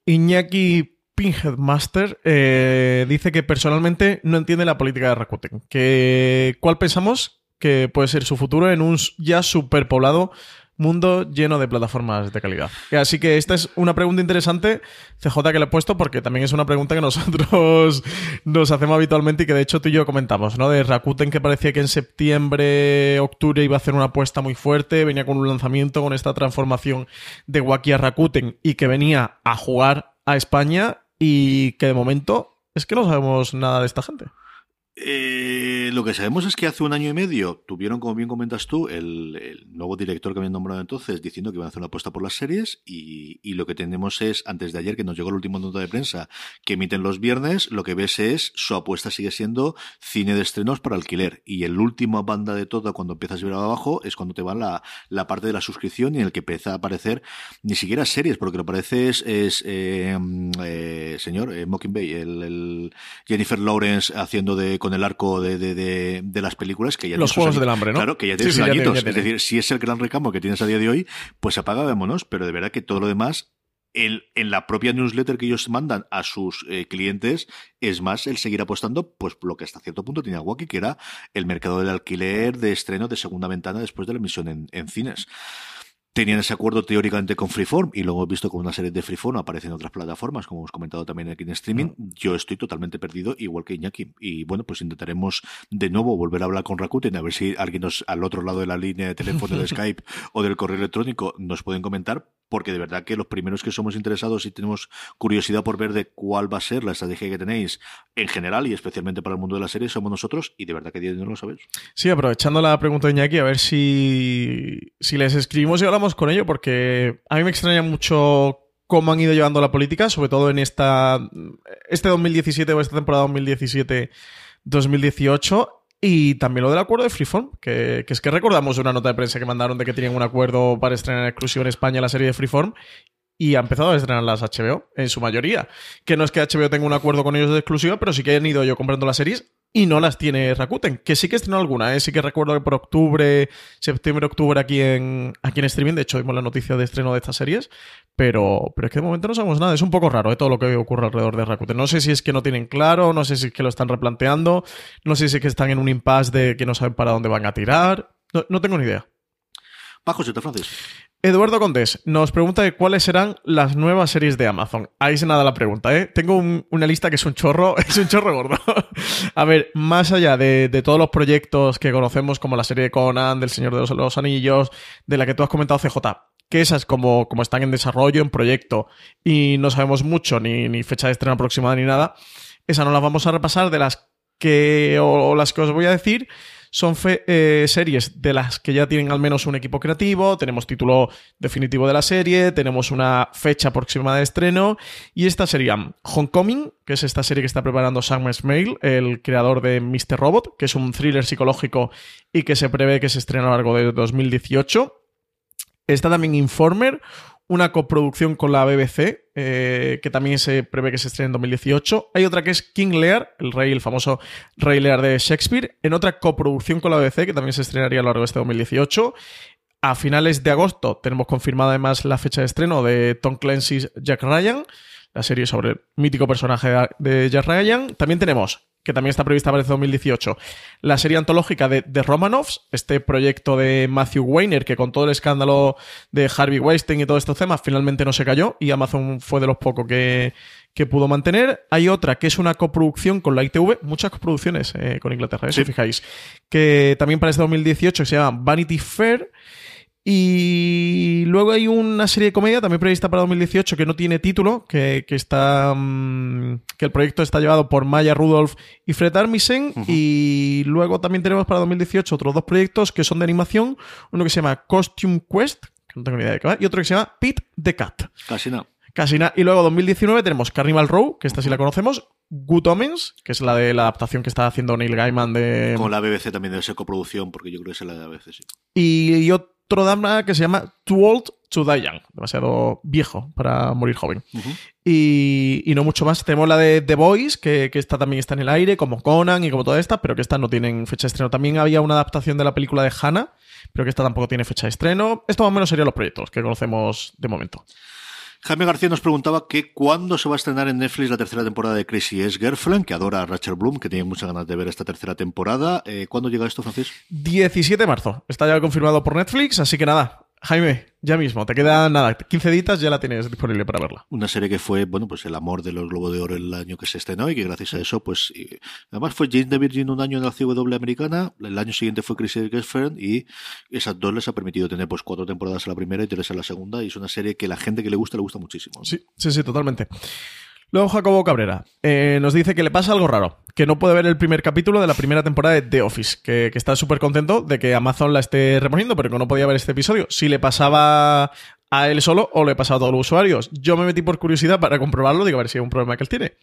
Iñaki Pinhead Master eh, dice que personalmente no entiende la política de Rakuten. Que, ¿Cuál pensamos que puede ser su futuro en un ya superpoblado mundo lleno de plataformas de calidad? Así que esta es una pregunta interesante, CJ, que le he puesto porque también es una pregunta que nosotros nos hacemos habitualmente y que de hecho tú y yo comentamos, ¿no? De Rakuten que parecía que en septiembre, octubre iba a hacer una apuesta muy fuerte, venía con un lanzamiento, con esta transformación de Waki a Rakuten y que venía a jugar a España y que de momento es que no sabemos nada de esta gente. Eh, lo que sabemos es que hace un año y medio tuvieron, como bien comentas tú, el, nuevo director que habían nombrado entonces diciendo que iban a hacer una apuesta por las series y, lo que tenemos es, antes de ayer que nos llegó el último nota de prensa que emiten los viernes, lo que ves es su apuesta sigue siendo cine de estrenos para alquiler. Y el último banda de todo cuando empiezas a ver abajo es cuando te va la, la parte de la suscripción y en el que empieza a aparecer ni siquiera series, porque lo que aparece es, eh, eh, señor, Mockingbay, el, Jennifer Lawrence haciendo de con el arco de, de, las películas que ya Los Juegos del Hambre, ¿no? Claro, que ya tiene añitos. Es decir, si es el gran recamo que tienes a día de hoy, pues apaga, vámonos, pero de verdad que todo lo demás en, en, la propia newsletter que ellos mandan a sus eh, clientes es más el seguir apostando, pues lo que hasta cierto punto tenía Wacky, que era el mercado del alquiler de estreno de segunda ventana después de la emisión en, en cines tenían ese acuerdo teóricamente con Freeform y luego he visto como una serie de Freeform aparecen en otras plataformas, como hemos comentado también aquí en streaming. Yo estoy totalmente perdido, igual que Iñaki. Y bueno, pues intentaremos de nuevo volver a hablar con Rakuten, a ver si alguien nos, al otro lado de la línea de teléfono de Skype o del correo electrónico nos pueden comentar, porque de verdad que los primeros que somos interesados y tenemos curiosidad por ver de cuál va a ser la estrategia que tenéis en general y especialmente para el mundo de la serie somos nosotros y de verdad que no lo sabéis. Sí, aprovechando la pregunta de Iñaki, a ver si, si les escribimos y con ello porque a mí me extraña mucho cómo han ido llevando la política, sobre todo en esta este 2017 o esta temporada 2017-2018 y también lo del acuerdo de Freeform, que, que, es que recordamos una nota de prensa que mandaron de que tenían un acuerdo para estrenar en exclusiva en España la serie de Freeform y ha empezado a estrenar las HBO en su mayoría. Que no es que HBO tenga un acuerdo con ellos de exclusiva, pero sí que han ido yo comprando las series y no las tiene Rakuten, que sí que estrenó alguna, ¿eh? sí que recuerdo que por octubre, septiembre, octubre aquí en, aquí en streaming, de hecho vimos la noticia de estreno de estas series, pero, pero es que de momento no sabemos nada, es un poco raro ¿eh? todo lo que ocurre alrededor de Rakuten. No sé si es que no tienen claro, no sé si es que lo están replanteando, no sé si es que están en un impasse de que no saben para dónde van a tirar, no, tengo ni idea. Bajo, te Francis. Eduardo Condés nos pregunta cuáles serán las nuevas series de Amazon. Ahí se nada la pregunta, ¿eh? Tengo una lista que es un chorro, es un chorro gordo. a ver, más allá de, todos los proyectos que conocemos, como la serie de Conan, del Señor de los, Anillos, de la que tú has comentado, CJ, que esas como, como están en desarrollo, en proyecto, y no sabemos mucho, ni, fecha de estreno aproximada ni nada, esas no las vamos a repasar de las que, o las que os voy a decir, son eh, series de las que ya tienen al menos un equipo creativo, tenemos título definitivo de la serie, tenemos una fecha próxima de estreno, y estas serían Homecoming, que es esta serie que está preparando Sam Smale, el creador de Mr. Robot, que es un thriller psicológico y que se prevé que se estrene a lo largo de 2018. Está también Informer, una coproducción con la BBC, eh, que también se prevé que se estrene en 2018. Hay otra que es King Lear, el rey, el famoso rey Lear de Shakespeare, en otra coproducción con la BBC, que también se estrenaría a lo largo de este 2018. A finales de agosto tenemos confirmada además la fecha de estreno de Tom Clancy's Jack Ryan, la serie sobre el mítico personaje de Jack Ryan. También tenemos que también está prevista para el 2018. La serie antológica de The Romanovs, este proyecto de Matthew Weiner, que con todo el escándalo de Harvey Weinstein y todos estos temas, finalmente no se cayó y Amazon fue de los pocos que, pudo mantener. Hay otra que es una coproducción con la ITV, muchas coproducciones eh, con Inglaterra, ¿eh? si fijáis, que también para este 2018 se llama Vanity Fair y luego hay una serie de comedia también prevista para 2018 que no tiene título, que, está mm, que el proyecto está llevado por Maya Rudolph y Fred Armisen. Y luego también tenemos para 2018 otros dos proyectos que son de animación. Uno que se llama Costume Quest, que no tengo ni idea de qué va, y otro que se llama Pete the Cat. Casi nada. Casi nada. Y luego 2019 tenemos Carnival Row, que esta sí la conocemos. Good Omens, que es la de la adaptación que está haciendo Neil Gaiman de. Con la BBC también debe ser coproducción, porque yo creo que es la de la BBC, sí. Y, y otro drama que se llama Too Old to Die Young, demasiado viejo para morir joven. y, no mucho más. Tenemos la de The Boys, que, que, esta también está en el aire, como Conan y como toda esta, pero que esta no tienen fecha de estreno. También había una adaptación de la película de Hannah, pero que esta tampoco tiene fecha de estreno. Esto más o menos serían los proyectos que conocemos de momento. Jaime García nos preguntaba que cuándo se va a estrenar en Netflix la tercera temporada de Crazy Ex Girlfriend, que adora a Rachel Bloom, que tiene muchas ganas de ver esta tercera temporada. Eh, ¿Cuándo llega esto, Francis? 17 de marzo. Está ya confirmado por Netflix, así que nada, Jaime, ya mismo, te quedan nada, 15 ditas ya la tienes disponible para verla. Una serie que fue, bueno, pues el amor de los Globos de Oro el año que se estrenó y que gracias a eso, pues, además fue Jane de Virgin un año en la CW americana, el año siguiente fue Chris Girlfriend y esas dos les ha permitido tener pues cuatro temporadas a la primera y tres a la segunda y es una serie que la gente que le gusta le gusta muchísimo. Sí, sí, sí, totalmente. Luego Jacobo Cabrera eh, nos dice que le pasa algo raro, que no puede ver el primer capítulo de la primera temporada de The Office, que, está súper contento de que Amazon la esté reponiendo, pero que no podía ver este episodio. Si le pasaba a él solo o le pasaba a todos los usuarios. Yo me metí por curiosidad para comprobarlo, digo a ver si hay un problema que él tiene.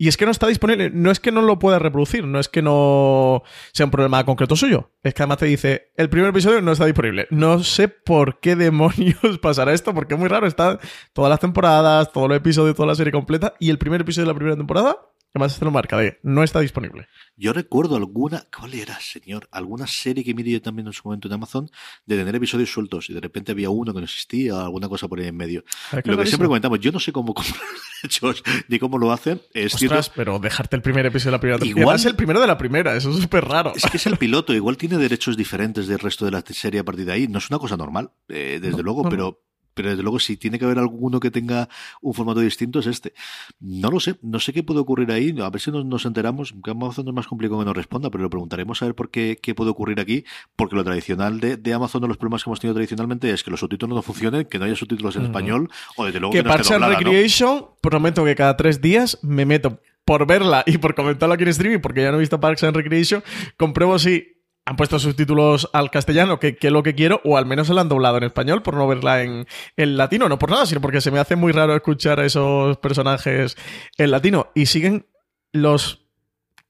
Y es que no está disponible. No es que no lo pueda reproducir, no es que no sea un problema concreto suyo. Es que además te dice, el primer episodio no está disponible. No sé por qué demonios pasará esto, porque es muy raro. Están todas las temporadas, todos los episodios, toda la serie completa, y el primer episodio de la primera temporada Además, se lo marca de no está disponible. Yo recuerdo alguna, ¿cuál era, señor? Alguna serie que miré yo también en su momento en Amazon de tener episodios sueltos y de repente había uno que no existía o alguna cosa por ahí en medio. Lo que siempre comentamos, yo no sé cómo comprar derechos ni cómo lo hacen. Es Ostras, pero dejarte el primer episodio de la primera Igual es el primero de la primera, eso es súper raro. Es que es el piloto, igual tiene derechos diferentes del resto de la serie a partir de ahí. No es una cosa normal, eh, desde luego, pero pero desde luego si tiene que haber alguno que tenga un formato distinto es este. No lo sé, no sé qué puede ocurrir ahí, a ver si nos, enteramos, que Amazon es más complicado que nos responda, pero lo preguntaremos a ver por qué, qué puede ocurrir aquí, porque lo tradicional de, de Amazon, de los problemas que hemos tenido tradicionalmente es que los subtítulos no funcionen, que no haya subtítulos en español, o desde luego que, que no Parks and Recreation, prometo que cada tres días me meto por verla y por comentarla aquí en streaming, porque ya no he visto Parks and Recreation, compruebo si han puesto subtítulos al castellano, que, es lo que quiero, o al menos se la han doblado en español por no verla en, en, latino. No por nada, sino porque se me hace muy raro escuchar a esos personajes en latino. Y siguen los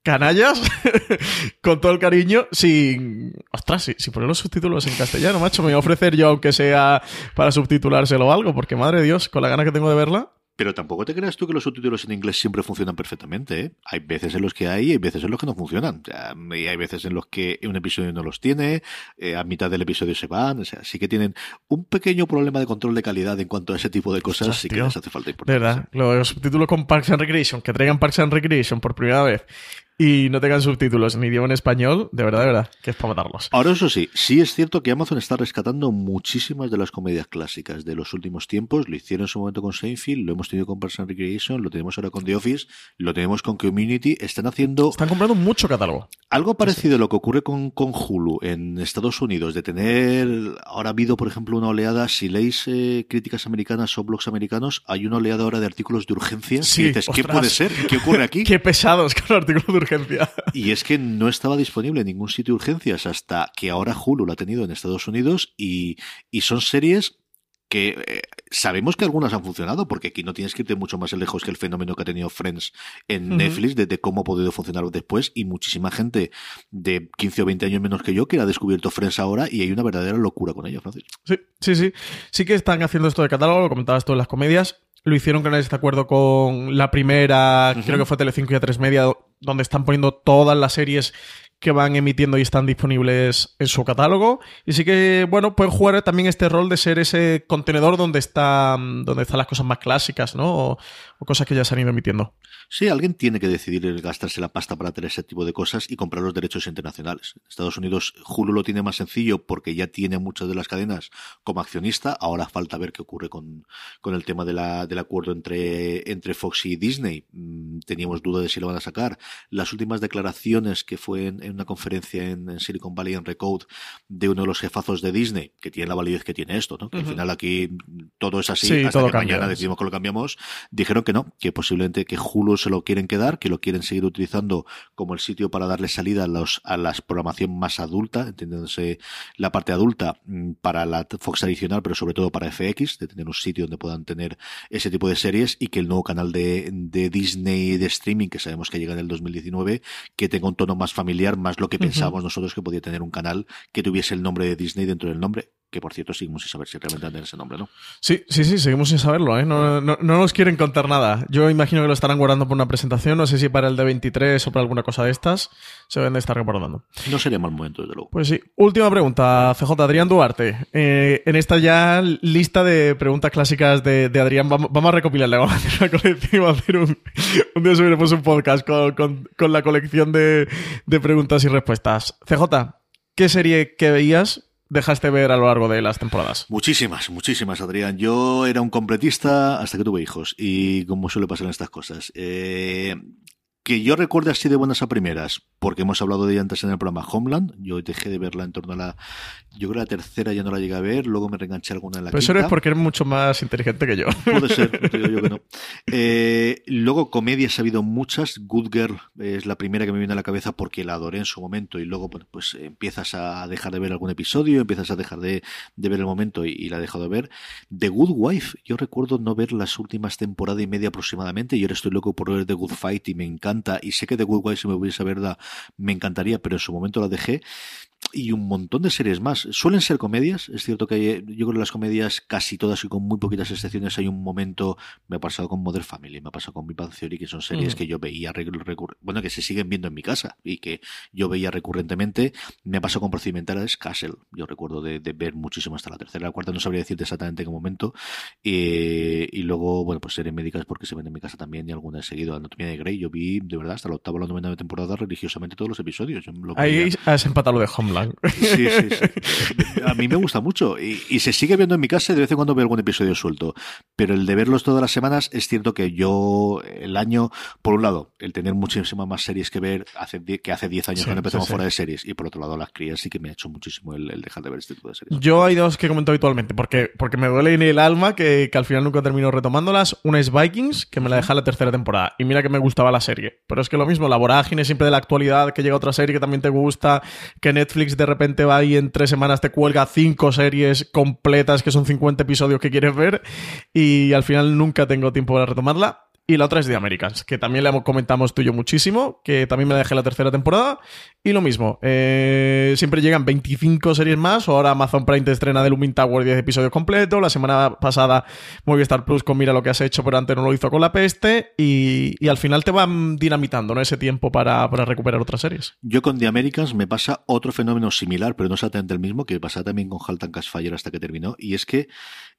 canallas con todo el cariño sin... Ostras, si, si poner los subtítulos en castellano, macho, me voy a ofrecer yo aunque sea para subtitulárselo o algo, porque madre de Dios, con la gana que tengo de verla. Pero tampoco te creas tú que los subtítulos en inglés siempre funcionan perfectamente. ¿eh? Hay veces en los que hay y hay veces en los que no funcionan. y hay veces en los que un episodio no los tiene, eh, a mitad del episodio se van. O sea, sí que tienen un pequeño problema de control de calidad en cuanto a ese tipo de cosas. sí que les hace falta importancia. verdad, los subtítulos con Parks and Recreation, que traigan Parks and Recreation por primera vez y no tengan subtítulos ni idioma en español, de verdad, de verdad, que es para matarlos. Ahora, eso sí, sí es cierto que Amazon está rescatando muchísimas de las comedias clásicas de los últimos tiempos. Lo hicieron en su momento con Seinfeld, lo hemos tenido con Parks and Recreation, lo tenemos ahora con The Office, lo tenemos con Community. Están haciendo. Están comprando mucho catálogo. Algo parecido a lo que ocurre con, con Hulu en Estados Unidos, de tener. Ahora ha habido, por ejemplo, una oleada. Si leéis eh, críticas americanas o blogs americanos, hay una oleada ahora de artículos de urgencia. Sí, dices, ¿qué puede ser? ¿Qué ocurre aquí? Qué pesados con los artículos de urgencia Y es que no estaba disponible en ningún sitio de urgencias hasta que ahora Hulu lo ha tenido en Estados Unidos y, y son series que eh, sabemos que algunas han funcionado, porque aquí no tienes que irte mucho más lejos que el fenómeno que ha tenido Friends en Netflix, de, cómo ha podido funcionar después, y muchísima gente de 15 o 20 años menos que yo que ha descubierto Friends ahora y hay una verdadera locura con ello, Francis. Sí, sí, sí. Sí que están haciendo esto de catálogo, lo comentabas tú en las comedias. Lo hicieron con este acuerdo con la primera, creo que fue Telecinco y a 3 Media, donde están poniendo todas las series que van emitiendo y están disponibles en su catálogo. Y sí que, bueno, pueden jugar también este rol de ser ese contenedor donde, está, donde están las cosas más clásicas, ¿no? O cosas que ya se han ido emitiendo. Sí, alguien tiene que decidir gastarse la pasta para tener ese tipo de cosas y comprar los derechos internacionales. Estados Unidos, Hulu lo tiene más sencillo porque ya tiene muchas de las cadenas como accionista. Ahora falta ver qué ocurre con, con el tema de la, del acuerdo entre, entre Fox y Disney. Mm, teníamos duda de si lo van a sacar. Las últimas declaraciones que fue en, una conferencia en, Silicon Valley en Recode de uno de los jefazos de Disney, que tiene la validez que tiene esto, ¿no? Que al final aquí todo es así, hasta que mañana decidimos que lo cambiamos. Dijeron que no, que posiblemente que Hulu se lo quieren quedar, que lo quieren seguir utilizando como el sitio para darle salida a, los, a la programación más adulta, entendiéndose la parte adulta mm, para la Fox adicional, pero sobre todo para FX, de tener un sitio donde puedan tener ese tipo de series y que el nuevo canal de, de Disney de streaming, que sabemos que llega en el 2019, que tenga un tono más familiar, más lo que pensábamos nosotros que podía tener un canal que tuviese el nombre de Disney dentro del nombre que por cierto seguimos sin saber si realmente tiene ese nombre, ¿no? Sí, sí, sí, seguimos sin saberlo, ¿eh? No, no, no, nos quieren contar nada. Yo imagino que lo estarán guardando por una presentación, no sé si para el de 23 o para alguna cosa de estas, se deben de estar guardando. No sería mal momento, desde luego. Pues sí. Última pregunta, CJ, Adrián Duarte. Eh, en esta ya lista de preguntas clásicas de, de Adrián, vamos, a recopilarla, vamos a hacer una colección, vamos a hacer un, un día subiremos un podcast con, con, con la colección de, de preguntas y respuestas. CJ, ¿qué serie que veías dejaste ver a lo largo de las temporadas? Muchísimas, muchísimas, Adrián. Yo era un completista hasta que tuve hijos y como suele pasar en estas cosas. Eh, que yo recuerde así de buenas a primeras, porque hemos hablado de ella antes en el programa Homeland, yo dejé de verla en torno a la, yo creo que la tercera ya no la llegué a ver, luego me reenganché alguna en la Pero eso es porque eres mucho más inteligente que yo. Puede ser, digo yo que no. Eh, luego comedias ha habido muchas, Good Girl es la primera que me viene a la cabeza porque la adoré en su momento y luego pues empiezas a dejar de ver algún episodio, empiezas a dejar de, ver el momento y, la he dejado de ver. The Good Wife, yo recuerdo no ver las últimas temporadas y media aproximadamente y ahora estoy loco por ver The Good Fight y me encanta y sé que The Good Wife si me hubiese verla me encantaría, pero en su momento la dejé y un montón de series más. Suelen ser comedias, es cierto que hay, yo creo que las comedias casi todas y con muy poquitas excepciones hay un momento, me ha pasado con Modern Family, me ha pasado con Big Bang Theory, que son series que yo veía bueno, que se siguen viendo en mi casa y que yo veía recurrentemente. Me ha pasado con Procedimentales Castle, yo recuerdo de, ver muchísimo hasta la tercera, la cuarta no sabría decirte exactamente en qué momento. Eh, y luego, bueno, pues series médicas porque se ven en mi casa también y alguna he seguido. Anatomía de Grey, yo vi de verdad hasta la octava o la novena temporada religiosamente todos los episodios. Ahí has empatado lo de Home Sí, sí, sí. A mí me gusta mucho y, se sigue viendo en mi casa de vez en cuando veo algún episodio suelto. Pero el de verlos todas las semanas es cierto que yo, el año, por un lado, el tener muchísimas más series que ver hace que hace 10 años cuando empezamos fuera de series y por otro lado las crías sí que me ha hecho muchísimo el, dejar de ver este tipo de series. Yo hay dos que comento habitualmente porque, porque me duele en el alma que, que al final nunca termino retomándolas. Una es Vikings, que me la deja la tercera temporada y mira que me gustaba la serie. Pero es que lo mismo, la vorágine siempre de la actualidad, que llega otra serie que también te gusta, que Netflix de repente va y en tres semanas te cuelga cinco series completas que son 50 episodios que quieres ver y al final nunca tengo tiempo para retomarla. Y la otra es The Americans, que también le comentamos tú y yo muchísimo, que también me la dejé la tercera temporada. Y lo mismo, eh, siempre llegan 25 series más, ahora Amazon Prime te estrena The Looming Tower 10 episodios completos, la semana pasada Movistar Plus con Mira lo que has hecho, pero antes no lo hizo con La Peste, y, al final te van dinamitando ¿no? ese tiempo para, para, recuperar otras series. Yo con The Americans me pasa otro fenómeno similar, pero no exactamente el mismo, que pasa también con Halt and Fire hasta que terminó, y es que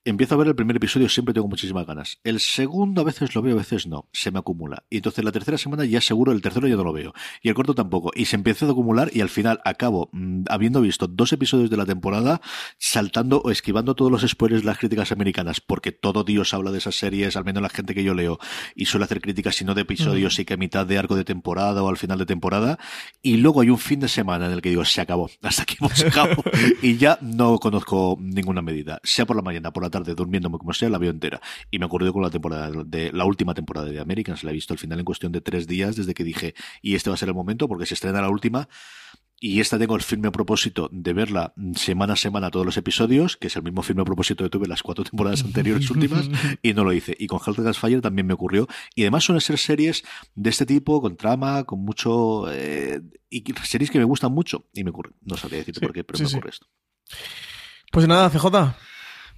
empiezo a ver el primer episodio, siempre tengo muchísimas ganas. El segundo a veces lo veo, a veces no, se me acumula. Y entonces la tercera semana ya seguro, el tercero ya no lo veo. Y el cuarto tampoco. Y se empieza a acumular y al final acabo, mm, habiendo visto dos episodios de la temporada, saltando o esquivando todos los spoilers de las críticas americanas, porque todo Dios habla de esas series, al menos la gente que yo leo, y suele hacer críticas, si no de episodios, y que a mitad de arco de temporada o al final de temporada. Y luego hay un fin de semana en el que digo, se acabó, hasta aquí hemos llegado. y ya no conozco ninguna medida, sea por la mañana, por la tarde durmiéndome como sea, la veo entera. Y me ocurrió con la temporada de la última temporada de Americans, la he visto al final en cuestión de tres días desde que dije, y este va a ser el momento, porque se estrena la última. Y esta tengo el firme propósito de verla semana a semana todos los episodios, que es el mismo firme propósito que tuve las cuatro temporadas anteriores últimas, y no lo hice. Y con Helter Fire también me ocurrió. Y además suelen ser series de este tipo, con trama, con mucho... Eh, y series que me gustan mucho. Y me ocurre. No sabría decirte por qué, pero me ocurre esto. Pues nada, CJ.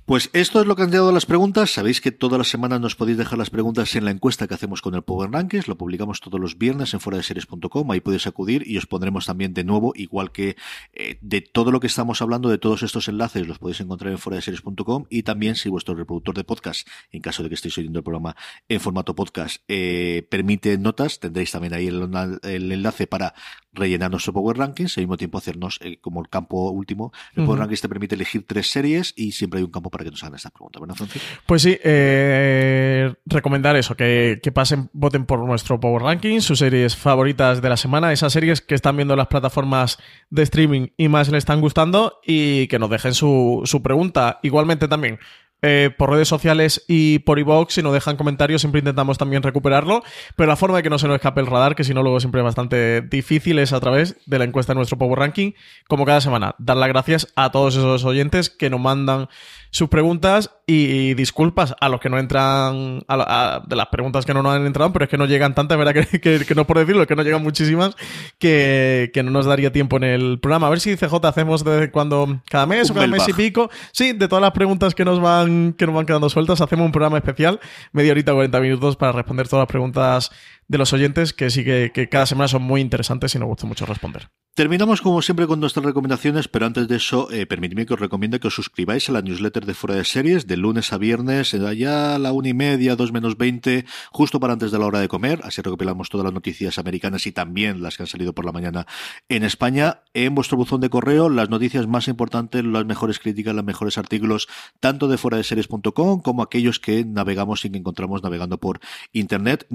Pues esto es lo que han llegado las preguntas. Sabéis que todas las semanas nos podéis dejar las preguntas en la encuesta que hacemos con el Power Rankings. Lo publicamos todos los viernes en fuera de series.com. Ahí podéis acudir y os pondremos también de nuevo, igual que eh, de todo lo que estamos hablando, de todos estos enlaces, los podéis encontrar en fuera de series.com. Y también, si vuestro reproductor de podcast, en caso de que estéis oyendo el programa en formato podcast, eh, permite notas, tendréis también ahí el, enlace para rellenar nuestro Power Rankings y al mismo tiempo hacernos eh, como el campo último. El Power Rankings te permite elegir tres series y siempre hay un campo para que nos hagan esta pregunta, ¿verdad, Francisco? Pues sí, eh, recomendar eso, que, pasen, voten por nuestro Power Ranking, sus series favoritas de la semana, esas series que están viendo las plataformas de streaming y más les están gustando y que nos dejen su, su pregunta. Igualmente también, eh, por redes sociales y por iVoox. Si nos dejan comentarios, siempre intentamos también recuperarlo. Pero la forma de que no se nos escape el radar, que si no luego siempre es bastante difícil, es a través de la encuesta de nuestro Power Ranking. Como cada semana, dar las gracias a todos esos oyentes que nos mandan sus preguntas y, disculpas a los que no entran, a, de las preguntas que no nos han entrado, pero es que no llegan tantas, ¿verdad? Que, que, que no por decirlo, que no llegan muchísimas, que, que, no nos daría tiempo en el programa. A ver si CJ hacemos de cuando, cada mes o cada mes y pico, sí, de todas las preguntas que nos van, que nos van quedando sueltas, hacemos un programa especial, media horita, 40 minutos para responder todas las preguntas de los oyentes, que sí que, que cada semana son muy interesantes y nos gusta mucho responder. Terminamos como siempre con nuestras recomendaciones, pero antes de eso, eh, permitidme que os recomiende que os suscribáis a la newsletter de Fuera de Series de lunes a viernes, allá a la una y media, dos menos veinte, justo para antes de la hora de comer. Así recopilamos todas las noticias americanas y también las que han salido por la mañana en España. En vuestro buzón de correo, las noticias más importantes, las mejores críticas, los mejores artículos, tanto de fuera de series.com como aquellos que navegamos y que encontramos navegando por internet.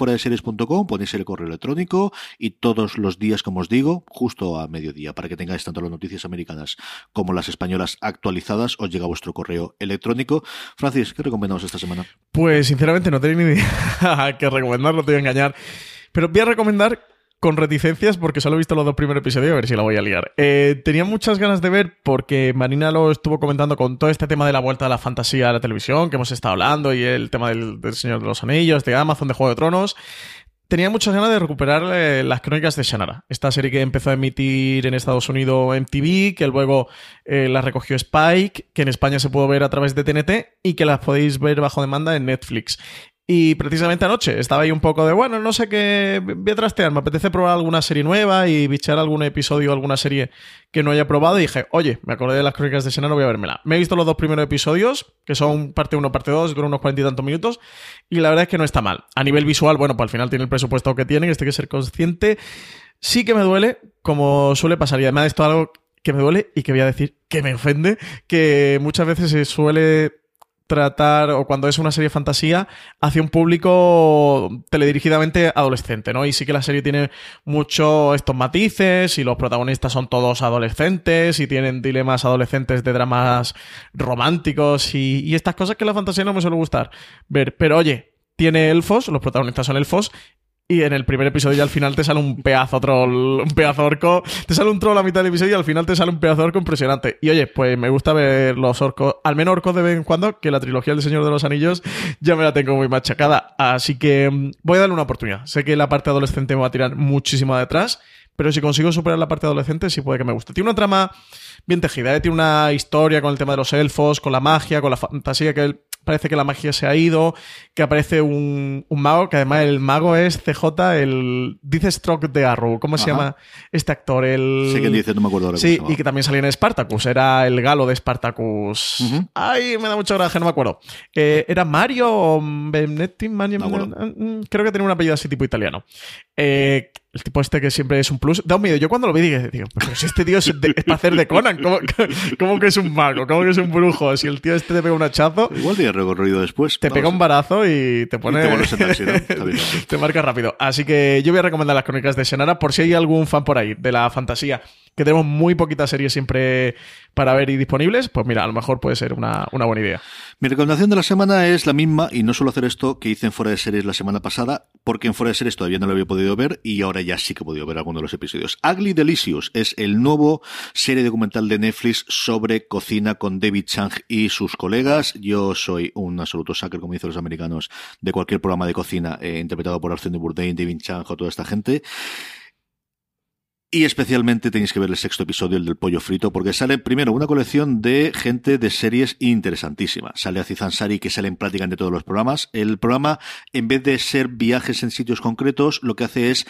Newsletter.fueradeseries.com, ponéis el correo electrónico y todos los días, como os digo, justo a mediodía, para que tengáis tanto las noticias americanas como las españolas actualizadas, os llega vuestro correo electrónico. Francis, ¿qué recomendamos esta semana? Pues sinceramente no tengo ni idea qué recomendar, no te voy a engañar. Pero voy a recomendar con reticencias porque solo he visto los dos primeros episodios, a ver si la voy a liar. Eh, tenía muchas ganas de ver porque Marina lo estuvo comentando con todo este tema de la vuelta de la fantasía a la televisión que hemos estado hablando y el tema del, Señor de los Anillos, de Amazon, de Juego de Tronos tenía muchas ganas de recuperar eh, las crónicas de Shannara, esta serie que empezó a emitir en Estados Unidos en TV, que luego eh, la recogió Spike, que en España se pudo ver a través de TNT y que las podéis ver bajo demanda en Netflix. Y precisamente anoche estaba ahí un poco de, bueno, no sé qué, voy a trastear, me apetece probar alguna serie nueva y bichar algún episodio o alguna serie que no haya probado. Y dije, oye, me acordé de las crónicas de Senano, voy a vérmela. Me he visto los dos primeros episodios, que son parte 1, parte 2, duran unos cuarenta y tantos minutos, y la verdad es que no está mal. A nivel visual, bueno, pues al final tiene el presupuesto que tiene, que este que ser consciente. Sí que me duele, como suele pasar, y además esto es algo que me duele y que voy a decir que me ofende, que muchas veces se suele tratar, o cuando es una serie de fantasía, hacia un público teledirigidamente adolescente, ¿no? Y sí que la serie tiene mucho estos matices, y los protagonistas son todos adolescentes, y tienen dilemas adolescentes de dramas románticos, y, y estas cosas que la fantasía no me suele gustar ver. Pero oye, tiene elfos, los protagonistas son elfos, y en el primer episodio y al final te sale un pedazo troll, un pedazo orco. Te sale un troll a mitad del episodio y al final te sale un pedazo orco impresionante. Y oye, pues me gusta ver los orcos, al menos orcos de vez en cuando, que la trilogía del Señor de los Anillos ya me la tengo muy machacada. Así que mm, voy a darle una oportunidad. Sé que la parte adolescente me va a tirar muchísimo detrás, pero si consigo superar la parte adolescente, sí puede que me guste. Tiene una trama bien tejida, ¿eh? tiene una historia con el tema de los elfos, con la magia, con la fantasía que él parece que la magia se ha ido, que aparece un, mago, que además el mago es CJ, el... Dice Stroke de Arrow, ¿cómo se llama este actor? El... Sí, que dice, no me acuerdo ahora Sí, y que también salía en Spartacus, era el galo de Spartacus. Ay, me da mucho gracia, no me acuerdo. Eh, ¿Era Mario o Benetti? Mario, mm, creo que tenía un apellido así tipo italiano. Eh, el tipo este que siempre es un plus. Da un miedo. Yo cuando lo vi dije, digo, pero si este tío es, para hacer de Conan, ¿cómo, que es un mago? ¿Cómo que es un brujo? Si el tío este te pega un hachazo. Igual tiene recorrido después. Te pega un barazo y te pone. te, marca rápido. Así que yo voy a recomendar las crónicas de Senara por si hay algún fan por ahí de la fantasía que tenemos muy poquitas series siempre para ver y disponibles, pues mira, a lo mejor puede ser una, una buena idea. Mi recomendación de la semana es la misma, y no suelo hacer esto que hice en Fuera de Series la semana pasada, porque en Fuera de Series todavía no lo había podido ver y ahora ya sí que he podido ver alguno de los episodios. Ugly Delicious es el nuevo serie documental de Netflix sobre cocina con David Chang y sus colegas. Yo soy un absoluto sucker, como dicen los americanos, de cualquier programa de cocina eh, interpretado por Arsenio Bourdain, David Chang o toda esta gente. Y especialmente tenéis que ver el sexto episodio, el del pollo frito, porque sale primero una colección de gente de series interesantísima. Sale Aziz Ansari, que sale en prácticamente todos los programas. El programa, en vez de ser viajes en sitios concretos, lo que hace es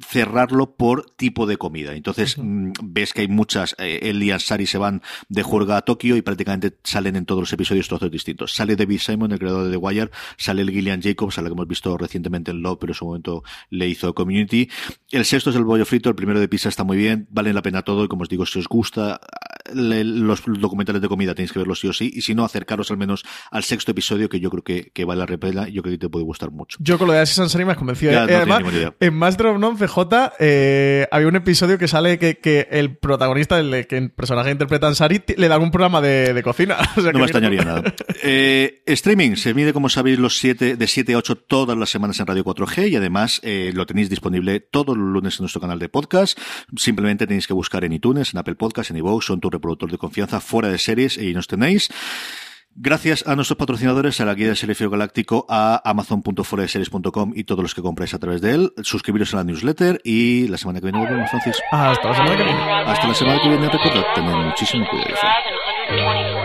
cerrarlo por tipo de comida. Entonces mm, ves que hay muchas, eh, él y Ansari se van de juerga a Tokio y prácticamente salen en todos los episodios trozos distintos. Sale David Simon, el creador de The Wire, sale el Gillian Jacobs, a la que hemos visto recientemente en Love, pero en su momento le hizo Community. El sexto es el bollo frito, el primero de pizza está muy bien, vale la pena todo y como os digo, si os gusta los documentales de comida tenéis que verlos sí o sí, y si no, acercaros al menos al sexto episodio que yo creo que, que vale la repela y yo creo que te puede gustar mucho. Yo con lo de Aziz Ansari me has convencido. ¿eh? además, en Master of None CJ eh, había un episodio que sale que, que el protagonista, el, que el personaje interpreta a Ansari, le da un programa de, cocina. no me extrañaría nada. Eh, streaming se mide, como sabéis, los siete, de 7 a 8 todas las semanas en Radio 4G y además eh, lo tenéis disponible todos los lunes en nuestro canal de podcast. Simplemente tenéis que buscar en iTunes, en Apple Podcast, en iVoox, son tu reproductor de confianza fuera de series y nos tenéis. Gracias a nuestros patrocinadores, a la guía de Serifio Galáctico, a amazon.foreseries.com y todos los que compráis a través de él. Suscribiros a la newsletter y la semana que viene volvemos, Francis. Hasta la semana que viene. Hasta la semana que viene, recordad, tened muchísimo cuidado.